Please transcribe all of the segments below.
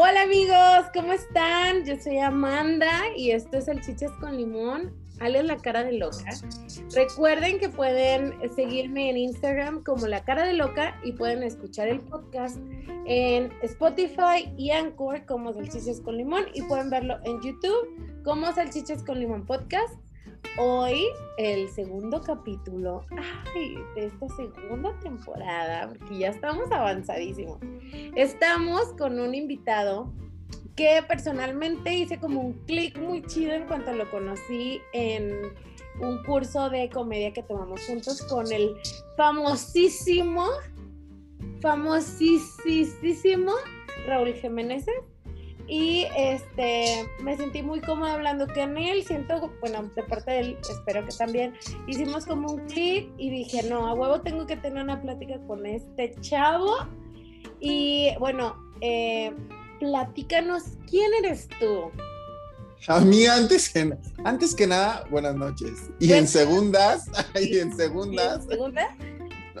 Hola amigos, ¿cómo están? Yo soy Amanda y esto es el Chiches con Limón, alias La Cara de Loca. Recuerden que pueden seguirme en Instagram como La Cara de Loca y pueden escuchar el podcast en Spotify y Anchor como Salchiches con Limón y pueden verlo en YouTube como Salchiches con Limón Podcast. Hoy el segundo capítulo de esta segunda temporada, porque ya estamos avanzadísimos. Estamos con un invitado que personalmente hice como un clic muy chido en cuanto lo conocí en un curso de comedia que tomamos juntos con el famosísimo, famosísimo Raúl Jiménez y este me sentí muy cómoda hablando con él, siento, bueno, de parte de él, espero que también, hicimos como un clic y dije, no, a huevo tengo que tener una plática con este chavo y bueno, eh, platícanos, ¿quién eres tú? A mí antes que, antes que nada, buenas noches. Y en segundas, y en segundas.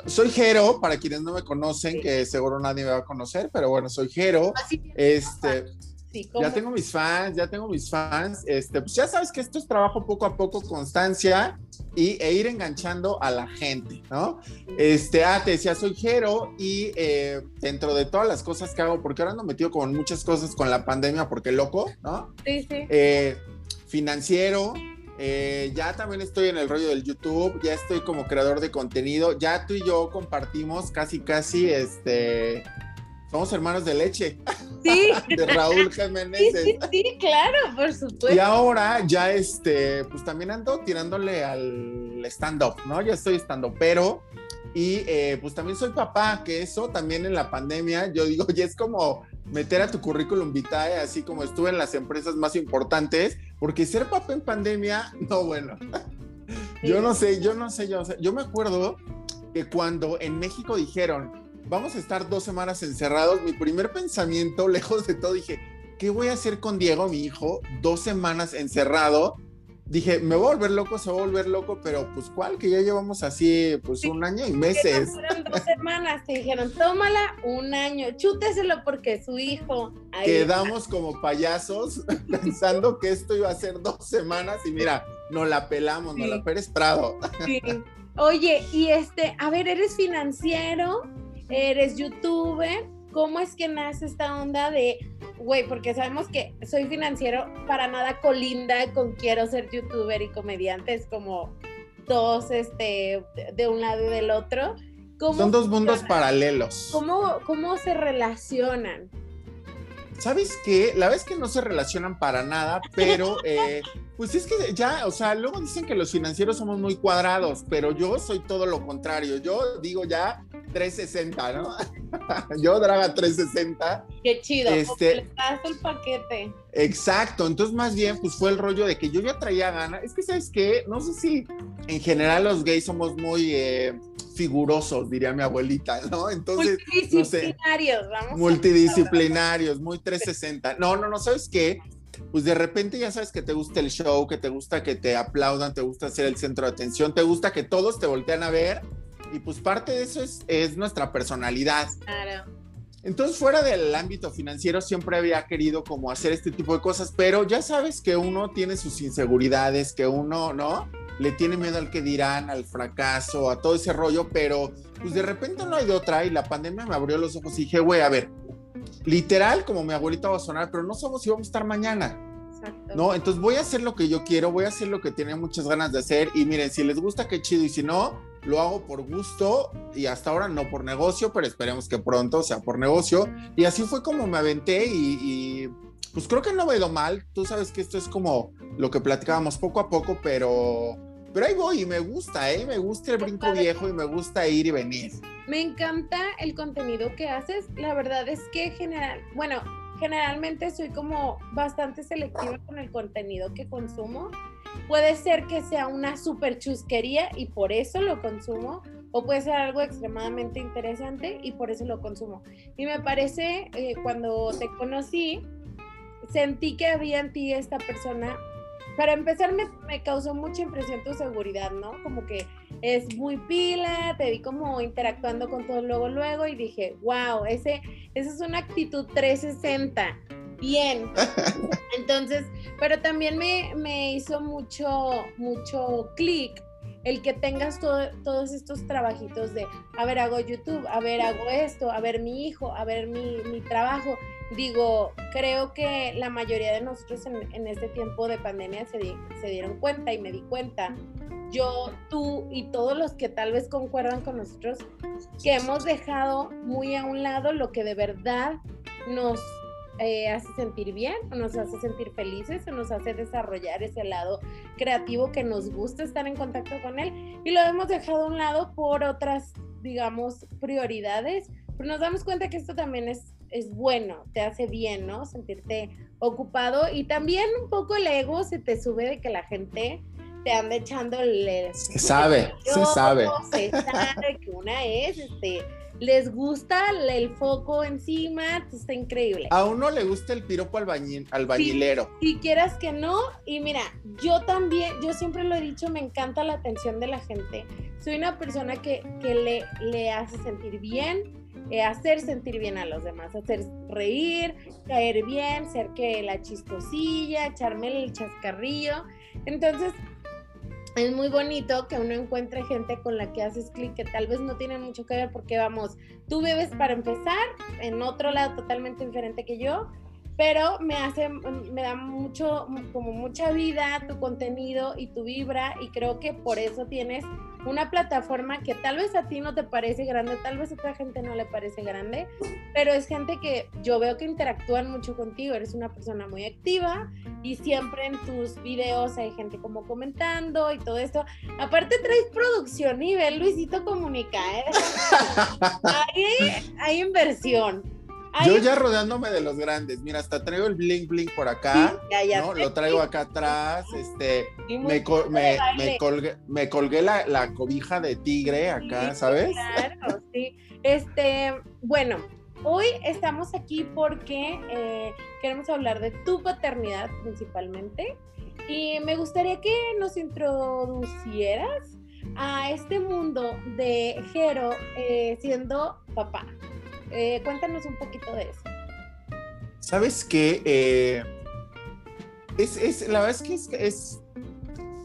Soy Jero, para quienes no me conocen, que seguro nadie me va a conocer, pero bueno, soy Jero. Este, ya tengo mis fans, ya tengo mis fans. Este, pues ya sabes que esto es trabajo poco a poco, constancia y, e ir enganchando a la gente, ¿no? Este, ah, te decía, soy Jero y eh, dentro de todas las cosas que hago, porque ahora ando metido con muchas cosas con la pandemia, porque loco, ¿no? Sí, sí. Eh, financiero, eh, ya también estoy en el rollo del YouTube, ya estoy como creador de contenido, ya tú y yo compartimos casi, casi, este, somos hermanos de leche. Sí. de Raúl Jiménez. Sí, sí, claro, por supuesto. Y ahora ya este, pues también ando tirándole al stand-up, ¿no? Ya estoy stand-up, pero y eh, pues también soy papá, que eso también en la pandemia, yo digo, ya es como meter a tu currículum vitae, así como estuve en las empresas más importantes, porque ser papá en pandemia, no, bueno. Yo no sé, yo no sé, yo, yo me acuerdo que cuando en México dijeron, vamos a estar dos semanas encerrados, mi primer pensamiento, lejos de todo, dije, ¿qué voy a hacer con Diego, mi hijo, dos semanas encerrado? Dije, me voy a volver loco, se va a volver loco, pero pues cuál, que ya llevamos así pues un año y meses. Dos semanas, te dijeron, tómala un año, chúteselo porque su hijo. Quedamos como payasos pensando que esto iba a ser dos semanas y mira, nos la pelamos, nos la Pérez Prado. Sí. Oye, y este, a ver, eres financiero, eres youtuber, ¿cómo es que nace esta onda de, güey, porque sabemos que soy financiero, para nada colinda con quiero ser youtuber y comediante, es como dos, este, de un lado y del otro. Son dos mundos paralelos. ¿Cómo, ¿Cómo se relacionan? ¿Sabes qué? La vez que no se relacionan para nada, pero eh, pues es que ya, o sea, luego dicen que los financieros somos muy cuadrados, pero yo soy todo lo contrario. Yo digo ya 360, ¿no? Yo Draga 360. Qué chido, este, le das el paquete. Exacto, entonces más bien pues fue el rollo de que yo ya traía ganas. Es que, ¿sabes qué? No sé si en general los gays somos muy eh, figurosos, diría mi abuelita, ¿no? Entonces, multidisciplinarios, vamos. Multidisciplinarios, muy 360. No, no, no, ¿sabes qué? Pues de repente ya sabes que te gusta el show, que te gusta que te aplaudan, te gusta ser el centro de atención, te gusta que todos te voltean a ver y pues parte de eso es, es nuestra personalidad. Claro. Entonces, fuera del ámbito financiero, siempre había querido como hacer este tipo de cosas, pero ya sabes que uno tiene sus inseguridades, que uno, ¿no? Le tiene miedo al que dirán, al fracaso, a todo ese rollo, pero pues de repente no hay de otra y la pandemia me abrió los ojos y dije, güey, a ver, literal, como mi abuelita va a sonar, pero no somos si vamos a estar mañana. Exacto. No, entonces voy a hacer lo que yo quiero, voy a hacer lo que tenía muchas ganas de hacer y miren, si les gusta, qué chido y si no, lo hago por gusto y hasta ahora no por negocio, pero esperemos que pronto sea por negocio. Y así fue como me aventé y, pues creo que no me ha ido mal. Tú sabes que esto es como lo que platicábamos poco a poco, pero, pero ahí voy y me gusta, ¿eh? Me gusta el brinco viejo y me gusta ir y venir. Me encanta el contenido que haces. La verdad es que general, bueno, generalmente soy como bastante selectiva con el contenido que consumo Puede ser que sea una super chusquería y por eso lo consumo, o puede ser algo extremadamente interesante y por eso lo consumo. Y me parece, eh, cuando te conocí, sentí que había en ti esta persona para empezar me, me, causó mucha impresión tu seguridad, ¿no? Como que es muy pila, te vi como interactuando con todo luego, luego y dije, wow, ese, esa es una actitud 360. Bien. Entonces, pero también me, me hizo mucho, mucho clic el que tengas todos estos trabajitos de, a ver, hago YouTube, a ver, hago esto, a ver mi hijo, a ver mi, mi trabajo. Digo, creo que la mayoría de nosotros en, en este tiempo de pandemia se, se dieron cuenta y me di cuenta yo, tú y todos los que tal vez concuerdan con nosotros, que hemos dejado muy a un lado lo que de verdad nos eh, hace sentir bien, o nos hace sentir felices, o nos hace desarrollar ese lado creativo que nos gusta estar en contacto con él, y lo hemos dejado a un lado por otras, digamos, prioridades, pero nos damos cuenta que esto también es, es bueno, te hace bien, ¿no? Sentirte ocupado y también un poco el ego se te sube de que la gente te anda echando el... Se sabe, se sabe. Se sabe que una es, este les gusta el foco encima, está increíble. A uno le gusta el piropo albañil, albañilero. Si, quieras que no, y mira, yo también, yo siempre lo he dicho, me encanta la atención de la gente. Soy una persona que, que le, le hace sentir bien, eh, hacer sentir bien a los demás, hacer reír, caer bien, ser que la chistosilla, echarme el chascarrillo. Entonces, es muy bonito que uno encuentre gente con la que haces clic que tal vez no tienen mucho que ver porque vamos, tú bebes para empezar en otro lado totalmente diferente que yo, pero me hace, me da mucho, como mucha vida tu contenido y tu vibra y creo que por eso tienes una plataforma que tal vez a ti no te parece grande, tal vez a otra gente no le parece grande, pero es gente que yo veo que interactúan mucho contigo, eres una persona muy activa y siempre en tus videos hay gente como comentando y todo esto. Aparte traes producción nivel Luisito Comunica, ¿eh? hay, hay inversión. Yo ya rodeándome de los grandes, mira, hasta traigo el bling bling por acá, ¿no? Lo traigo acá atrás, este, me, colgué, la, cobija de tigre acá, ¿sabes? Claro, sí. Este, bueno, hoy estamos aquí porque eh, queremos hablar de tu paternidad principalmente y me gustaría que nos introducieras a este mundo de Jero eh, siendo papá. Eh, cuéntanos un poquito de eso. Sabes que eh, es, la verdad es que es,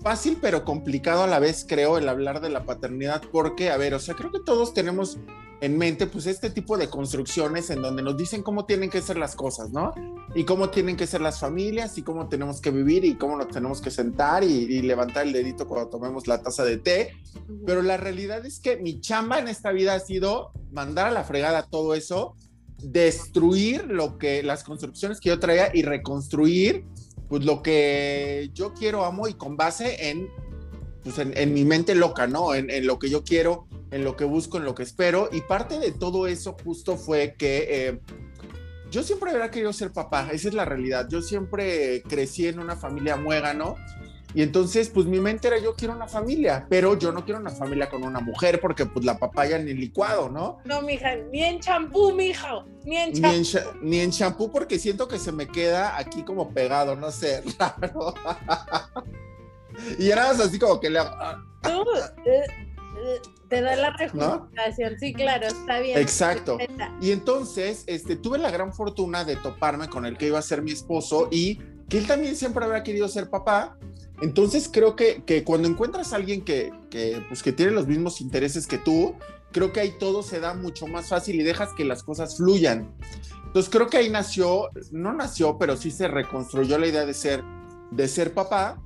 fácil pero complicado a la vez, creo, el hablar de la paternidad, porque, a ver, o sea, creo que todos tenemos en mente, pues, este tipo de construcciones en donde nos dicen cómo tienen que ser las cosas, ¿no? Y cómo tienen que ser las familias y cómo tenemos que vivir y cómo nos tenemos que sentar y, y levantar el dedito cuando tomemos la taza de té. Pero la realidad es que mi chamba en esta vida ha sido mandar a la fregada todo eso, destruir lo que, las construcciones que yo traía y reconstruir, pues, lo que yo quiero, amo y con base en, pues, en, mi mente loca, ¿no? En, lo que yo quiero en lo que busco, en lo que espero. Y parte de todo eso justo fue que eh, yo siempre había querido ser papá, esa es la realidad. Yo siempre crecí en una familia muégano. Y entonces, pues mi mente era yo quiero una familia, pero yo no quiero una familia con una mujer porque pues la papaya ni licuado, ¿no? No, mija, ni en champú, mija, ni en champú. Ni en, champú porque siento que se me queda aquí como pegado, no sé, raro. y era así como que le hago... Te da la rejuvenación, sí, claro, está bien. Exacto. Y entonces, este, tuve la gran fortuna de toparme con el que iba a ser mi esposo y que él también siempre había querido ser papá. Entonces creo que, que cuando encuentras a alguien que, que, pues, que tiene los mismos intereses que tú, creo que ahí todo se da mucho más fácil y dejas que las cosas fluyan. Entonces creo que ahí nació, no nació, pero sí se reconstruyó la idea de ser, de ser papá.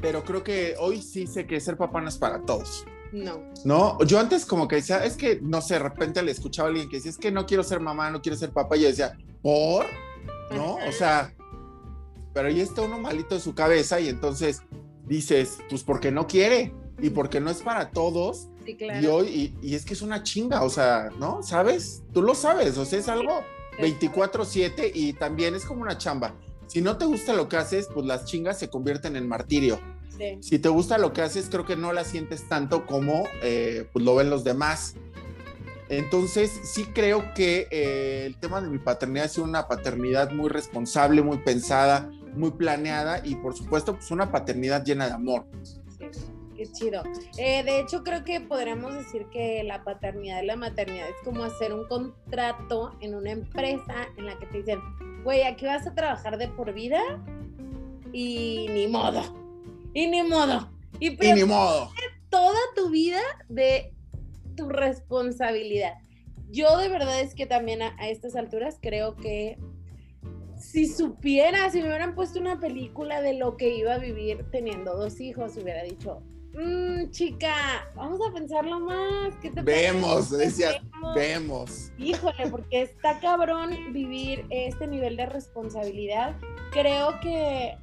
Pero creo que hoy sí sé que ser papá no es para todos. No. No, yo antes como que decía, es que, no sé, de repente le escuchaba a alguien que decía, es que no quiero ser mamá, no quiero ser papá, y yo decía, ¿por? ¿No? O sea, pero ahí está uno malito de su cabeza y entonces dices, pues porque no quiere y porque no es para todos. Sí, claro. Y hoy, y, es que es una chinga, o sea, ¿no? ¿Sabes? Tú lo sabes, o sea, es algo 24/7 y también es como una chamba. Si no te gusta lo que haces, pues las chingas se convierten en martirio. Si te gusta lo que haces, creo que no la sientes tanto como eh, pues lo ven los demás. Entonces, sí creo que eh, el tema de mi paternidad sido una paternidad muy responsable, muy pensada, muy planeada y por supuesto pues una paternidad llena de amor. Qué chido. Eh, de hecho, creo que podríamos decir que la paternidad y la maternidad es como hacer un contrato en una empresa en la que te dicen, güey, aquí vas a trabajar de por vida y ni modo. Y ni modo. Y, ni modo. Toda tu vida de tu responsabilidad. Yo de verdad es que también a, a estas alturas creo que si supiera, si me hubieran puesto una película de lo que iba a vivir teniendo dos hijos, hubiera dicho, mmm, chica, vamos a pensarlo más. ¿Qué te vemos, decía, vemos. Híjole, porque está cabrón vivir este nivel de responsabilidad. Creo que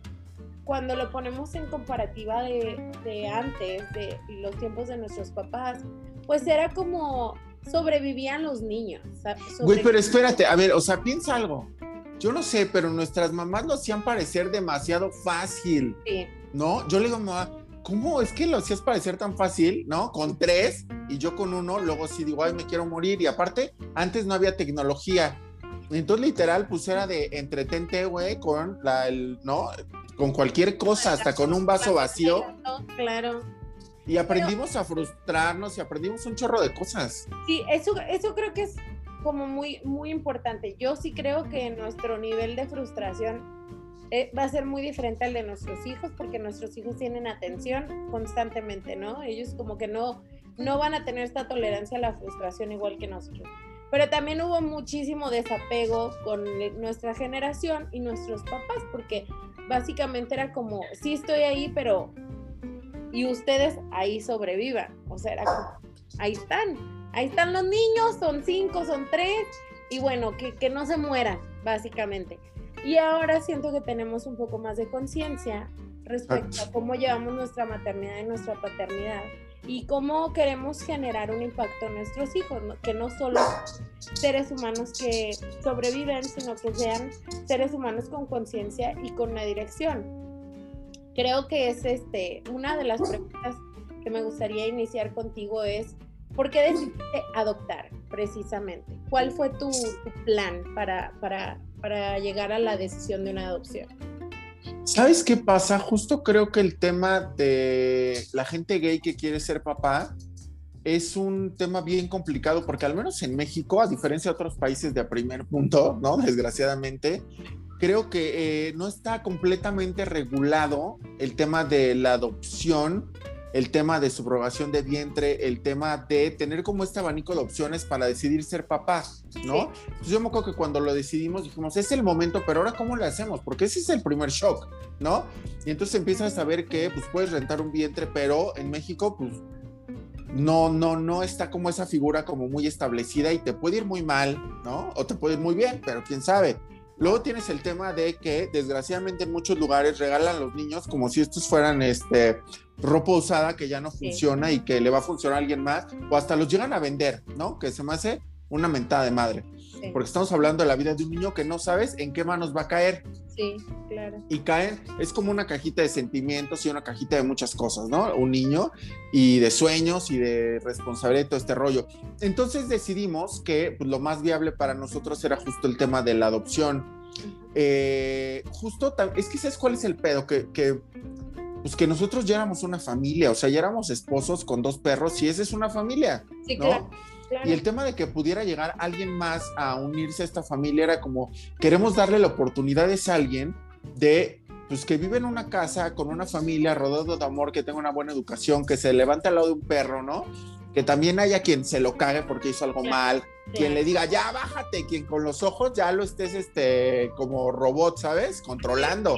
cuando lo ponemos en comparativa de, de antes, de los tiempos de nuestros papás, pues era como sobrevivían los niños. Güey, pero espérate, a ver, o sea, piensa algo. Yo no sé, pero nuestras mamás lo hacían parecer demasiado fácil. Sí. ¿No? Yo le digo, mamá, ¿cómo es que lo hacías parecer tan fácil, no? Con tres y yo con uno, luego sí digo, ay, me quiero morir. Y aparte, antes no había tecnología. Entonces, literal, pues era de entretente, güey, con la, el, ¿no? Con cualquier cosa, hasta con un vaso vacío. Claro. Y aprendimos a frustrarnos y aprendimos un chorro de cosas. Sí, eso, eso creo que es como muy, muy importante. Yo sí creo que nuestro nivel de frustración eh, va a ser muy diferente al de nuestros hijos porque nuestros hijos tienen atención constantemente, ¿no? Ellos como que no, no van a tener esta tolerancia a la frustración igual que nosotros. Pero también hubo muchísimo desapego con nuestra generación y nuestros papás porque básicamente era como, sí estoy ahí, pero... Y ustedes ahí sobrevivan. O sea, era como, ahí están. Ahí están los niños, son cinco, son tres. Y bueno, que, que no se mueran, básicamente. Y ahora siento que tenemos un poco más de conciencia respecto a cómo llevamos nuestra maternidad y nuestra paternidad y cómo queremos generar un impacto en nuestros hijos, que no solo seres humanos que sobreviven, sino que sean seres humanos con conciencia y con una dirección. Creo que es este una de las preguntas que me gustaría iniciar contigo es ¿por qué decidiste adoptar precisamente? ¿Cuál fue tu, plan para, para para llegar a la decisión de una adopción. ¿Sabes qué pasa? Justo creo que el tema de la gente gay que quiere ser papá es un tema bien complicado porque al menos en México, a diferencia de otros países de primer punto, ¿no? Desgraciadamente, creo que eh, no está completamente regulado el tema de la adopción el tema de subrogación de vientre, el tema de tener como este abanico de opciones para decidir ser papá, ¿no? Pues yo me acuerdo que cuando lo decidimos dijimos, es el momento, pero ahora ¿cómo lo hacemos? Porque ese es el primer shock, ¿no? Y entonces empiezas a saber que pues puedes rentar un vientre, pero en México pues no, no, no está como esa figura como muy establecida y te puede ir muy mal, ¿no? O te puede ir muy bien, pero quién sabe. Luego tienes el tema de que desgraciadamente en muchos lugares regalan a los niños como si estos fueran este ropa usada que ya no funciona y que le va a funcionar a alguien más, o hasta los llegan a vender, ¿no? Que se me hace una mentada de madre. Porque estamos hablando de la vida de un niño que no sabes en qué manos va a caer. Sí, claro. Y caen, es como una cajita de sentimientos y una cajita de muchas cosas, ¿no? Un niño y de sueños y de responsabilidad y todo este rollo. Entonces decidimos que pues, lo más viable para nosotros era justo el tema de la adopción. Eh, justo, es que ¿sabes cuál es el pedo? Que, que, pues que nosotros ya éramos una familia, o sea, ya éramos esposos con dos perros y esa es una familia. Sí, claro. Y el tema de que pudiera llegar alguien más a unirse a esta familia era como, queremos darle la oportunidad a ese alguien de, pues que vive en una casa con una familia rodeado de amor, que tenga una buena educación, que se levante al lado de un perro, ¿no? Que también haya quien se lo cague porque hizo algo mal, quien le diga, ya bájate, quien con los ojos ya lo estés, este, como robot, ¿sabes? Controlando.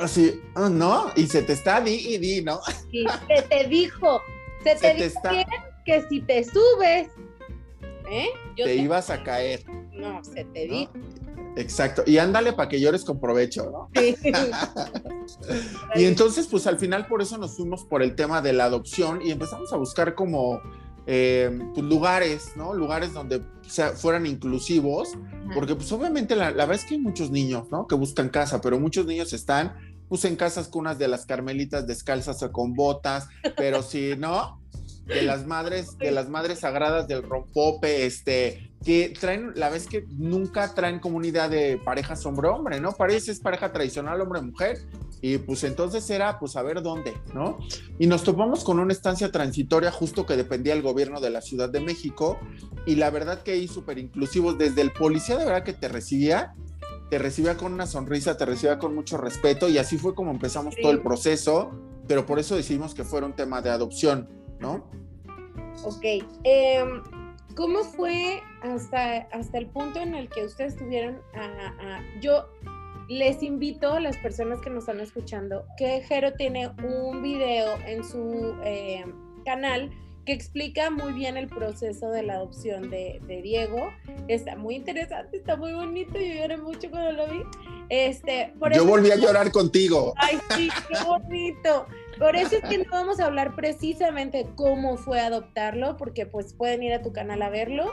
Así, ah, ¿no? Y se te está di y di, ¿no? Sí, se te dijo, se, te, dijo que si te subes, ¿eh? te, ibas a caer. No, se te dijo. Exacto. Y ándale para que llores con provecho, ¿no? Sí. y entonces, pues al final por eso nos fuimos por el tema de la adopción y empezamos a buscar como eh, pues, lugares, ¿no? Lugares donde fueran inclusivos, porque pues obviamente la, la, verdad es que hay muchos niños, ¿no? Que buscan casa, pero muchos niños están pues en casas con unas de las carmelitas descalzas o con botas, pero si no, de las madres, de las madres sagradas del rompope, este, que traen, la vez que nunca traen comunidad de parejas hombre-hombre, ¿no? Parece es pareja tradicional hombre-mujer. Y pues entonces era, pues a ver dónde, ¿no? Y nos topamos con una estancia transitoria justo que dependía del gobierno de la Ciudad de México. Y la verdad que ahí súper inclusivos, desde el policía de verdad que te recibía, te recibía con una sonrisa, te recibía con mucho respeto. Y así fue como empezamos todo el proceso. Pero por eso decidimos que fuera un tema de adopción, ¿no? Ok. Em, ¿Cómo fue hasta, hasta el punto en el que ustedes tuvieron a, yo les invito a las personas que nos están escuchando que Jero tiene un video en su eh, canal que explica muy bien el proceso de la adopción de, Diego. Está muy interesante, está muy bonito, yo lloré mucho cuando lo vi. Este, yo volví a llorar contigo. Ay, sí, qué bonito. Por eso es que no vamos a hablar precisamente cómo fue adoptarlo, porque pues pueden ir a tu canal a verlo,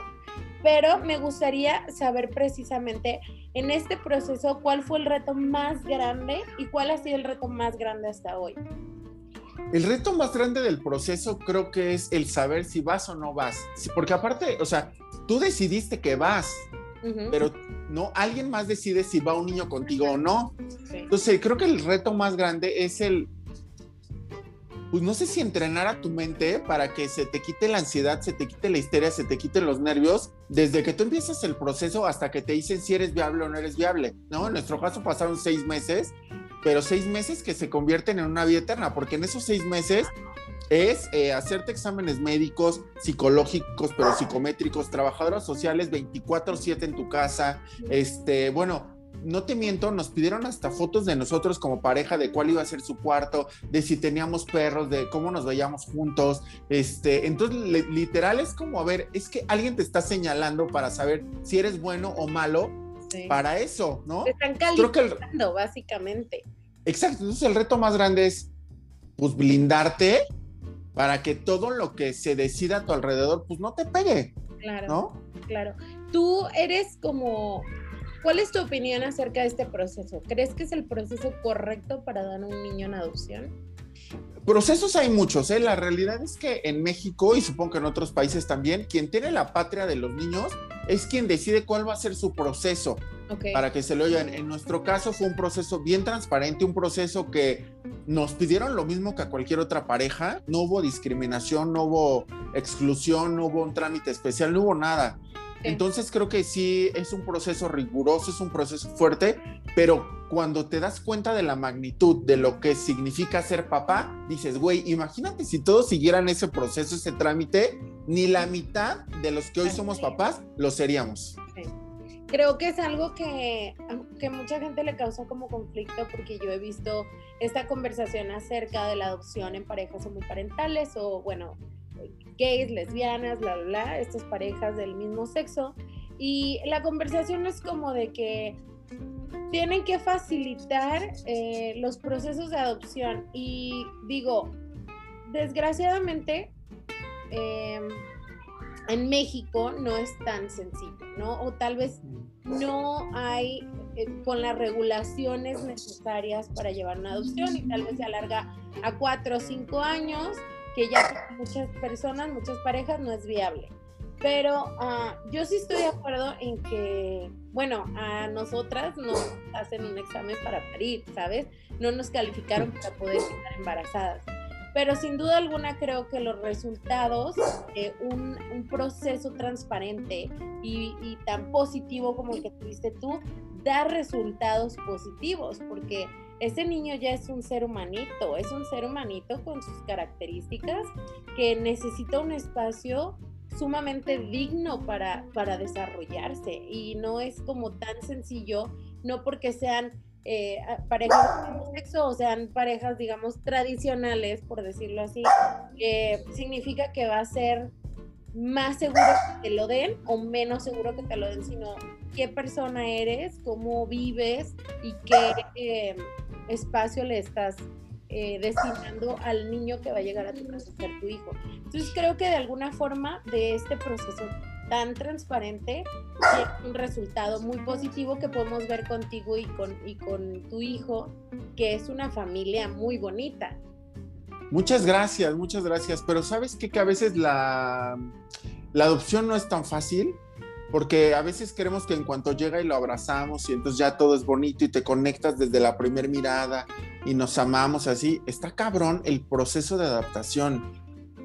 pero me gustaría saber precisamente en este proceso cuál fue el reto más grande y cuál ha sido el reto más grande hasta hoy. El reto más grande del proceso creo que es el saber si vas o no vas, porque aparte, o sea, tú decidiste que vas, pero no, alguien más decide si va un niño contigo o no. Entonces, creo que el reto más grande es el pues no sé si entrenar a tu mente para que se te quite la ansiedad, se te quite la histeria, se te quiten los nervios, desde que tú empiezas el proceso hasta que te dicen si eres viable o no eres viable, ¿no? En nuestro caso pasaron seis meses, pero seis meses que se convierten en una vida eterna, porque en esos seis meses es eh, hacerte exámenes médicos, psicológicos, pero psicométricos, trabajadoras sociales 24/7 en tu casa, este, bueno, no te miento, nos pidieron hasta fotos de nosotros como pareja, de cuál iba a ser su cuarto, de si teníamos perros, de cómo nos veíamos juntos. Este, entonces, literal es como, a ver, es que alguien te está señalando para saber si eres bueno o malo para eso, ¿no? Te están calificando, básicamente. Exacto, entonces el reto más grande es, pues, blindarte para que todo lo que se decida a tu alrededor, pues, no te pegue. Claro. ¿No? Claro. Tú eres como ¿Cuál es tu opinión acerca de este proceso? ¿Crees que es el proceso correcto para dar un niño en adopción? Procesos hay muchos, ¿eh? La realidad es que en México y supongo que en otros países también, quien tiene la patria de los niños es quien decide cuál va a ser su proceso para que se lo oigan. En nuestro caso fue un proceso bien transparente, un proceso que nos pidieron lo mismo que a cualquier otra pareja. No hubo discriminación, no hubo exclusión, no hubo un trámite especial, no hubo nada. Entonces creo que sí es un proceso riguroso, es un proceso fuerte, pero cuando te das cuenta de la magnitud de lo que significa ser papá, dices, güey, imagínate si todos siguieran ese proceso, ese trámite, ni la mitad de los que hoy somos papás lo seríamos. Creo que es algo que, que mucha gente le causa como conflicto porque yo he visto esta conversación acerca de la adopción en parejas homoparentales o bueno, gays, lesbianas, bla, bla, bla, estas parejas del mismo sexo. Y la conversación es como de que tienen que facilitar eh, los procesos de adopción. Y digo, desgraciadamente, em, en México no es tan sencillo, ¿no? O tal vez no hay eh, con las regulaciones necesarias para llevar una adopción y tal vez se alarga a cuatro o cinco años que ya muchas personas, muchas parejas no es viable. Pero ah, yo sí estoy de acuerdo en que, bueno, a nosotras nos hacen un examen para parir, ¿sabes? No nos calificaron para poder quedar embarazadas. Pero sin duda alguna creo que los resultados de un, un proceso transparente y, y tan positivo como el que tuviste tú, da resultados positivos, porque ese niño ya es un ser humanito, es un ser humanito con sus características que necesita un espacio sumamente digno para, para desarrollarse. Y no es como tan sencillo, no porque sean eh, parejas de sexo o sean parejas, digamos, tradicionales, por decirlo así, significa que va a ser más seguro que te lo den o menos seguro que te lo den, sino qué persona eres, cómo vives y qué eh, espacio le estás eh, destinando al niño que va a llegar a tu casa ser tu hijo. Entonces creo que de alguna forma de este proceso tan transparente tiene un resultado muy positivo que podemos ver contigo y con, y con tu hijo, que es una familia muy bonita. Muchas gracias, muchas gracias. Pero sabes qué? que a veces la, la adopción no es tan fácil porque a veces queremos que en cuanto llega y lo abrazamos y entonces ya todo es bonito y te conectas desde la primera mirada y nos amamos así, está cabrón el proceso de adaptación,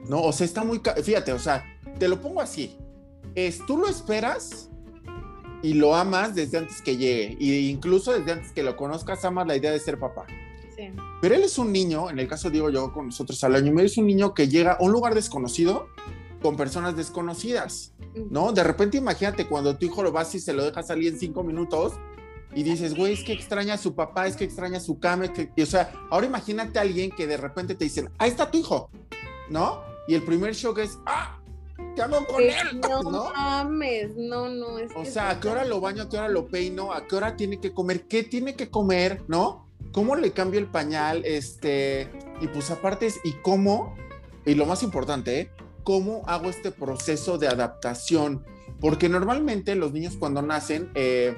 ¿no? O sea, está muy, fíjate, o sea, te lo pongo así, es tú lo esperas y lo amas desde antes que llegue, e incluso desde antes que lo conozcas, amas la idea de ser papá. Sí. Pero él es un niño, en el caso digo yo con nosotros al año y medio, es un niño que llega a un lugar desconocido con personas desconocidas, ¿no? De repente imagínate cuando tu hijo lo vas y se lo deja salir en cinco minutos y dices, güey, es que extraña a su papá, es que extraña a su cama, que, o sea, ahora imagínate a alguien que de repente te dice, ahí está tu hijo, ¿no? Y el primer shock es, ah, ¿qué hago con él? No, no mames, no, no. Es o sea, ¿a qué hora lo baño? ¿A qué hora lo peino? ¿A qué hora tiene que comer? ¿Qué tiene que comer? ¿No? ¿Cómo le cambio el pañal? Este, y pues aparte es, ¿y cómo? Y lo más importante, ¿eh? Cómo hago este proceso de adaptación, porque normalmente los niños cuando nacen, eh,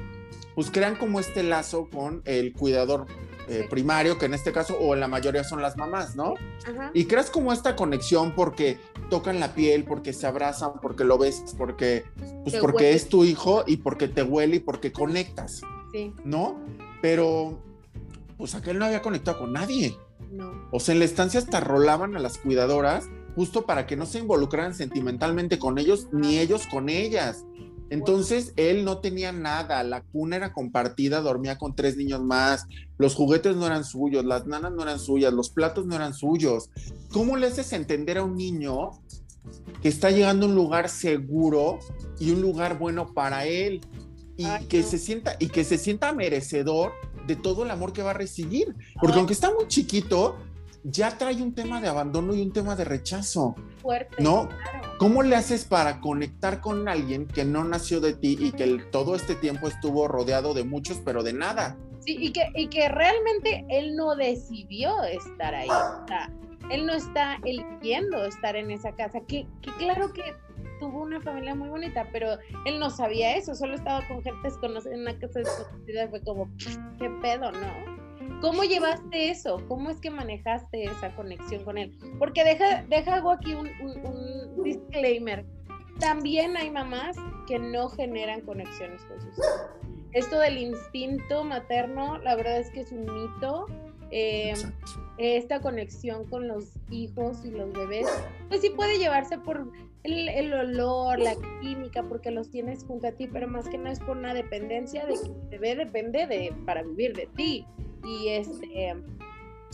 pues crean como este lazo con el cuidador eh, primario, que en este caso, o en la mayoría son las mamás, ¿no? Y creas como esta conexión porque tocan la piel, porque se abrazan, porque lo ves, porque, pues porque es tu hijo y porque te huele y porque conectas, sí. ¿no? Pero, pues aquel no había conectado con nadie. No. O sea, en la estancia hasta rolaban a las cuidadoras justo para que no se involucraran sentimentalmente con ellos ni ellos con ellas. Entonces él no tenía nada, la cuna era compartida, dormía con tres niños más, los juguetes no eran suyos, las nanas no eran suyas, los platos no eran suyos. ¿Cómo le haces entender a un niño que está llegando a un lugar seguro y un lugar bueno para él y que se sienta y que se sienta merecedor de todo el amor que va a recibir? Porque aunque está muy chiquito, ya trae un tema de abandono y un tema de rechazo. Fuerte. ¿No? ¿Cómo le haces para conectar con alguien que no nació de ti y que todo este tiempo estuvo rodeado de muchos, pero de nada? Sí, y que, y que realmente él no decidió estar ahí. O sea, él no está eligiendo estar en esa casa. Que, que claro que tuvo una familia muy bonita, pero él no sabía eso, solo estaba con gente desconocida en una casa desconocida fue como, ¿qué pedo, no? ¿Cómo llevaste eso? ¿Cómo es que manejaste esa conexión con él? Porque deja, deja algo aquí un, disclaimer. También hay mamás que no generan conexiones con sus hijos. Esto del instinto materno, la verdad es que es un mito. Eh, esta conexión con los hijos y los bebés, pues sí puede llevarse por el, el, olor, la química, porque los tienes junto a ti, pero más que no es por una dependencia de que el bebé depende de, para vivir de ti y este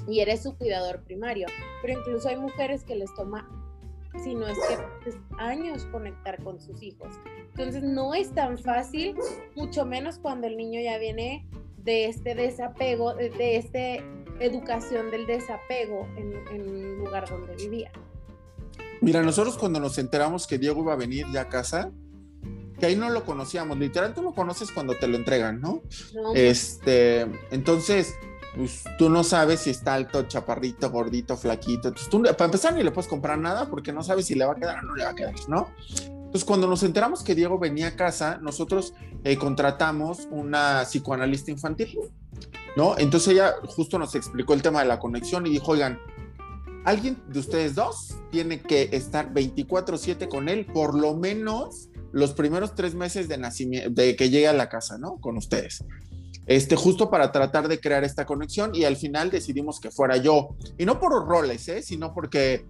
y eres su cuidador primario. Pero incluso hay mujeres que les toma, si no es que años conectar con sus hijos. Entonces no es tan fácil, mucho menos cuando el niño ya viene de este desapego, de, esta educación del desapego en, en un lugar donde vivía. Mira, nosotros cuando nos enteramos que Diego iba a venir ya a casa, que ahí no lo conocíamos, literal tú lo conoces cuando te lo entregan, ¿no? Este, entonces, pues tú no sabes si está alto, chaparrito, gordito, flaquito. Entonces, tú, para empezar, ni le puedes comprar nada porque no sabes si le va a quedar o no le va a quedar, ¿no? Entonces, cuando nos enteramos que Diego venía a casa, nosotros eh, contratamos una psicoanalista infantil, ¿no? Entonces ella justo nos explicó el tema de la conexión y dijo, oigan, alguien de ustedes dos tiene que estar 24/7 con él, por lo menos los primeros tres meses de nacimiento, de que llegue a la casa, ¿no? Con ustedes. Este, justo para tratar de crear esta conexión y al final decidimos que fuera yo. Y no por roles, ¿eh? Sino porque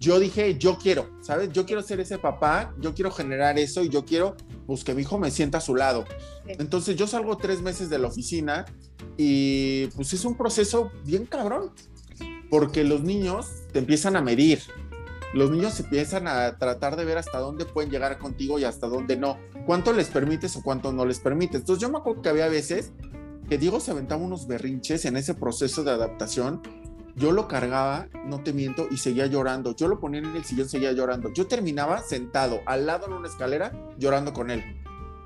yo dije, yo quiero, ¿sabes? Yo quiero ser ese papá, yo quiero generar eso y yo quiero, pues, que mi hijo me sienta a su lado. Entonces yo salgo tres meses de la oficina y pues es un proceso bien cabrón, porque los niños te empiezan a medir, los niños empiezan a tratar de ver hasta dónde pueden llegar contigo y hasta dónde no. Cuánto les permites o cuánto no les permites. Entonces yo me acuerdo que había veces que Diego se aventaba unos berrinches en ese proceso de adaptación. Yo lo cargaba, no te miento, y seguía llorando. Yo lo ponía en el sillón, seguía llorando. Yo terminaba sentado al lado en una escalera llorando con él,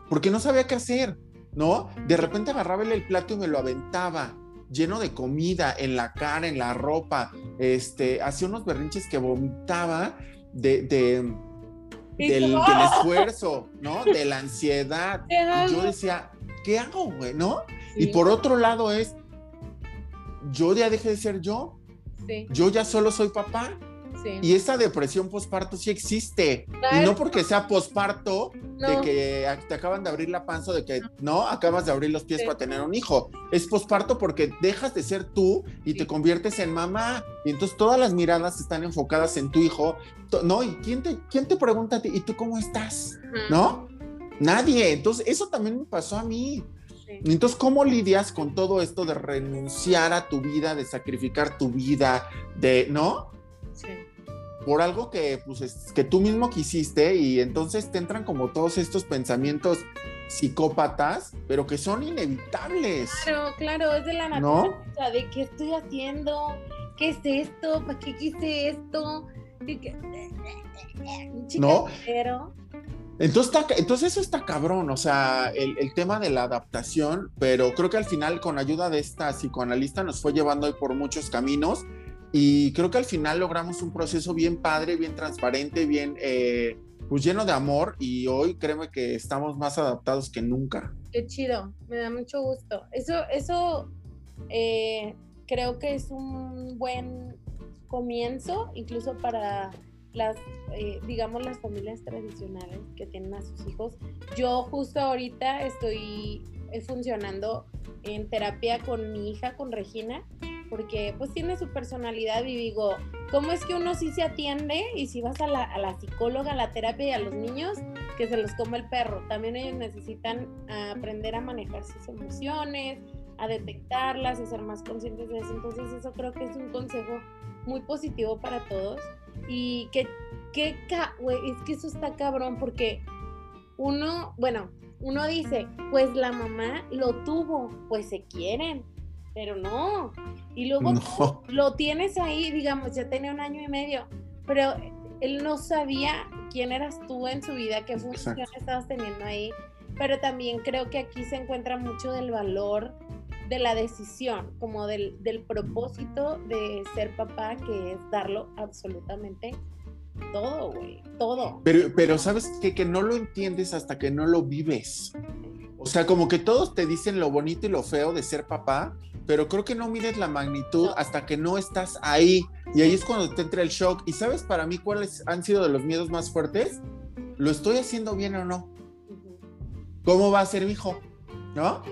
porque no sabía qué hacer, ¿no? De repente agarraba el plato y me lo aventaba lleno de comida en la cara, en la ropa, este, hacía unos berrinches que vomitaba de, del, esfuerzo, ¿no? De la ansiedad. Y yo decía, ¿qué hago, güey? ¿No? Y por otro lado es, yo ya dejé de ser yo. yo ya solo soy papá. Y esa depresión posparto sí existe. Y no porque sea posparto, de que te acaban de abrir la panza, de que no, acabas de abrir los pies para tener un hijo. Es posparto porque dejas de ser tú y te conviertes en mamá. Y entonces todas las miradas están enfocadas en tu hijo. ¿No? ¿Y quién te, quién te pregunta a ti? ¿Y tú cómo estás? ¿No? Nadie. Entonces, eso también me pasó a mí. Entonces, ¿cómo lidias con todo esto de renunciar a tu vida, de sacrificar tu vida, de, ¿no? Sí. Por algo que, pues, que tú mismo quisiste y entonces te entran como todos estos pensamientos psicópatas, pero que son inevitables. Claro, claro, es de la naturaleza, de qué estoy haciendo, qué es esto, para qué quise esto. ¿No? Pero... Entonces, entonces eso está cabrón, o sea, el, el, tema de la adaptación, pero creo que al final con ayuda de esta psicoanalista nos fue llevando hoy por muchos caminos y creo que al final logramos un proceso bien padre, bien transparente, bien eh, pues lleno de amor y hoy créeme que estamos más adaptados que nunca. Qué chido, me da mucho gusto. Eso, eso eh, creo que es un buen comienzo, incluso para las, eh, digamos, las familias tradicionales que tienen a sus hijos. Yo justo ahorita estoy funcionando en terapia con mi hija, con Regina, porque pues tiene su personalidad y digo, ¿cómo es que uno sí se atiende y si vas a la, a la psicóloga, a la terapia y a los niños, que se los come el perro? También ellos necesitan aprender a manejar sus emociones, a detectarlas, a ser más conscientes de eso. Entonces eso creo que es un consejo muy positivo para todos y que, que es que eso está cabrón porque uno, bueno, uno dice, pues la mamá lo tuvo, pues se quieren, pero no. Y luego lo tienes ahí, digamos, ya tenía un año y medio, pero él no sabía quién eras tú en su vida, qué función estabas teniendo ahí. Pero también creo que aquí se encuentra mucho del valor de la decisión, como del, del propósito de ser papá, que es darlo absolutamente todo, güey, todo. Pero, pero sabes que, que no lo entiendes hasta que no lo vives. O sea, como que todos te dicen lo bonito y lo feo de ser papá, pero creo que no mides la magnitud hasta que no estás ahí. Y ahí es cuando te entra el shock. ¿Y sabes para mí cuáles han sido de los miedos más fuertes? ¿Lo estoy haciendo bien o no? ¿Cómo va a ser mi hijo? ¿No?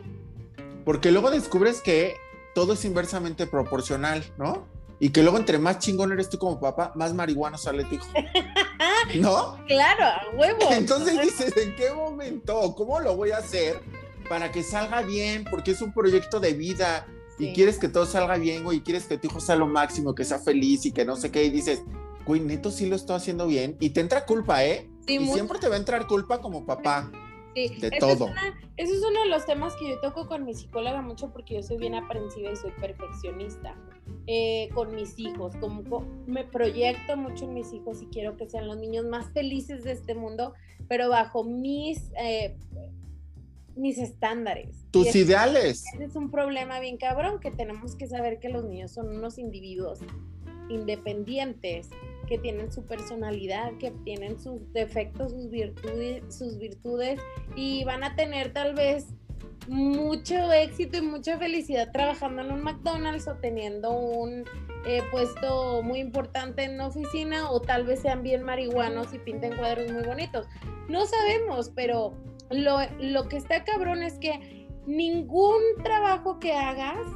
Porque luego descubres que todo es inversamente proporcional, ¿no? Y que luego entre más chingón eres tú como papá, más marihuana sale tu hijo. ¿No? Claro, huevo. Entonces dices, ¿en qué momento? ¿Cómo lo voy a hacer para que salga bien? Porque es un proyecto de vida y quieres que todo salga bien, güey, y quieres que tu hijo sea lo máximo, que sea feliz y que no sé qué, y dices, güey, neto sí lo estoy haciendo bien, y te entra culpa, ¿eh? y siempre te va a entrar culpa como papá. Sí, de todo. Es es uno de los temas que yo toco con mi psicóloga mucho porque yo soy bien aprensiva y soy perfeccionista eh, con mis hijos. Como me proyecto mucho en mis hijos y quiero que sean los niños más felices de este mundo, pero bajo mis eh, mis estándares. Tus ideales. Ese es un problema bien cabrón, que tenemos que saber que los niños son unos individuos independientes, que tienen su personalidad, que tienen sus defectos, sus virtudes, sus virtudes y van a tener tal vez mucho éxito y mucha felicidad trabajando en un McDonald's o teniendo un eh, puesto muy importante en una oficina o tal vez sean bien marihuanos y pinten cuadros muy bonitos. No sabemos, pero lo, que está cabrón es que ningún trabajo que hagas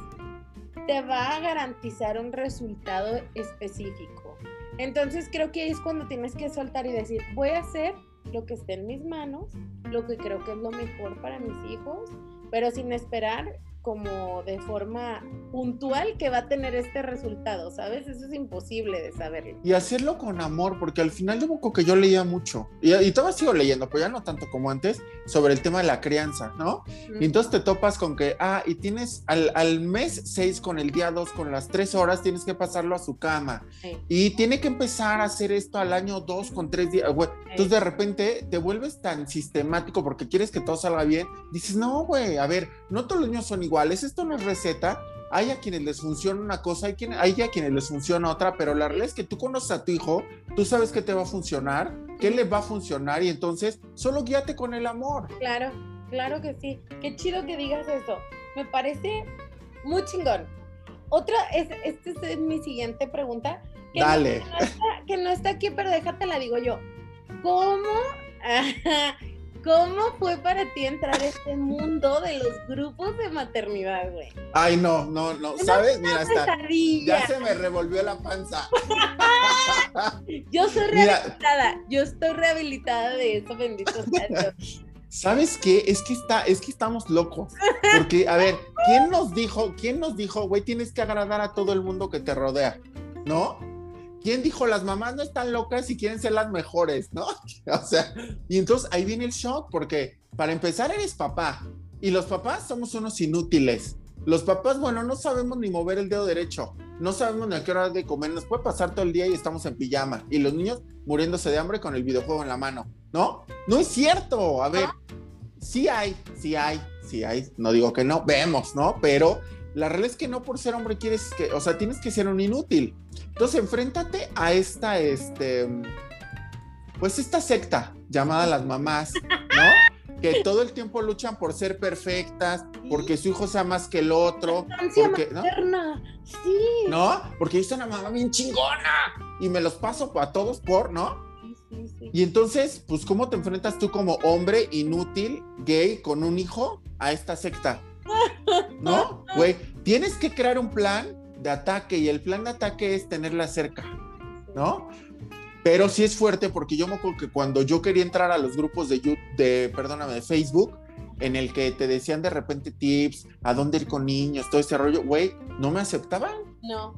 te va a garantizar un resultado específico. Entonces creo que ahí es cuando tienes que soltar y decir, voy a hacer lo que esté en mis manos, lo que creo que es lo mejor para mis hijos, pero sin esperar como de forma puntual que va a tener este resultado, ¿sabes? Eso es imposible de saberlo. Y hacerlo con amor, porque al final de poco que yo leía mucho, y, y todavía sigo leyendo, pero ya no tanto como antes, sobre el tema de la crianza, ¿no? Y entonces te topas con que, ah, y tienes al, al mes 6 con el día 2, con las 3 horas, tienes que pasarlo a su cama. Y tiene que empezar a hacer esto al año 2 con 3 días. entonces de repente te vuelves tan sistemático porque quieres que todo salga bien, dices, no, güey, a ver, no todos los niños son iguales esto no es receta. Hay a quienes les funciona una cosa, hay, quien, hay a quienes les funciona otra, pero la realidad es que tú conoces a tu hijo, tú sabes que te va a funcionar, qué le va a funcionar y entonces solo guíate con el amor. Claro, claro que sí. Qué chido que digas eso. Me parece muy chingón. otra, es, esta es mi siguiente pregunta. Que Dale. No, está, que no está aquí, pero déjate la digo yo. ¿Cómo, ¿Cómo fue para ti entrar a este mundo de los grupos de maternidad, güey? Ay, no, no, no, ¿sabes? Mira, hasta ya se me revolvió la panza. yo soy rehabilitada, yo estoy rehabilitada de eso, bendito sea. ¿Sabes qué? Es que está, es que estamos locos. Porque, a ver, ¿quién nos dijo, quién nos dijo, güey, tienes que agradar a todo el mundo que te rodea? ¿No? ¿Quién dijo las mamás no están locas y quieren ser las mejores, ¿no? O sea, y entonces ahí viene el shock, porque para empezar eres papá y los papás somos unos inútiles. Los papás, bueno, no sabemos ni mover el dedo derecho, no sabemos ni a qué hora de comer, nos puede pasar todo el día y estamos en pijama y los niños muriéndose de hambre con el videojuego en la mano, ¿no? No es cierto, a ver, sí hay, sí hay, sí hay, no digo que no, vemos, ¿no? Pero la realidad es que no por ser hombre quieres que, o sea, tienes que ser un inútil. Entonces, enfréntate a esta, este, pues esta secta llamada las mamás, ¿no? Que todo el tiempo luchan por ser perfectas, porque su hijo sea más que el otro. Porque, ¿no? Sí. ¿No? Porque yo soy una mamá bien chingona y me los paso a todos por, ¿no? Y entonces, pues, ¿cómo te enfrentas tú como hombre inútil, gay, con un hijo a esta secta? ¿No? Güey, tienes que crear un plan de ataque y el plan de ataque es tenerla cerca, ¿no? Pero sí es fuerte porque yo me acuerdo que cuando yo quería entrar a los grupos de, YouTube, de perdóname, de Facebook, en el que te decían de repente tips, a dónde ir con niños, todo ese rollo, güey, no me aceptaban. No.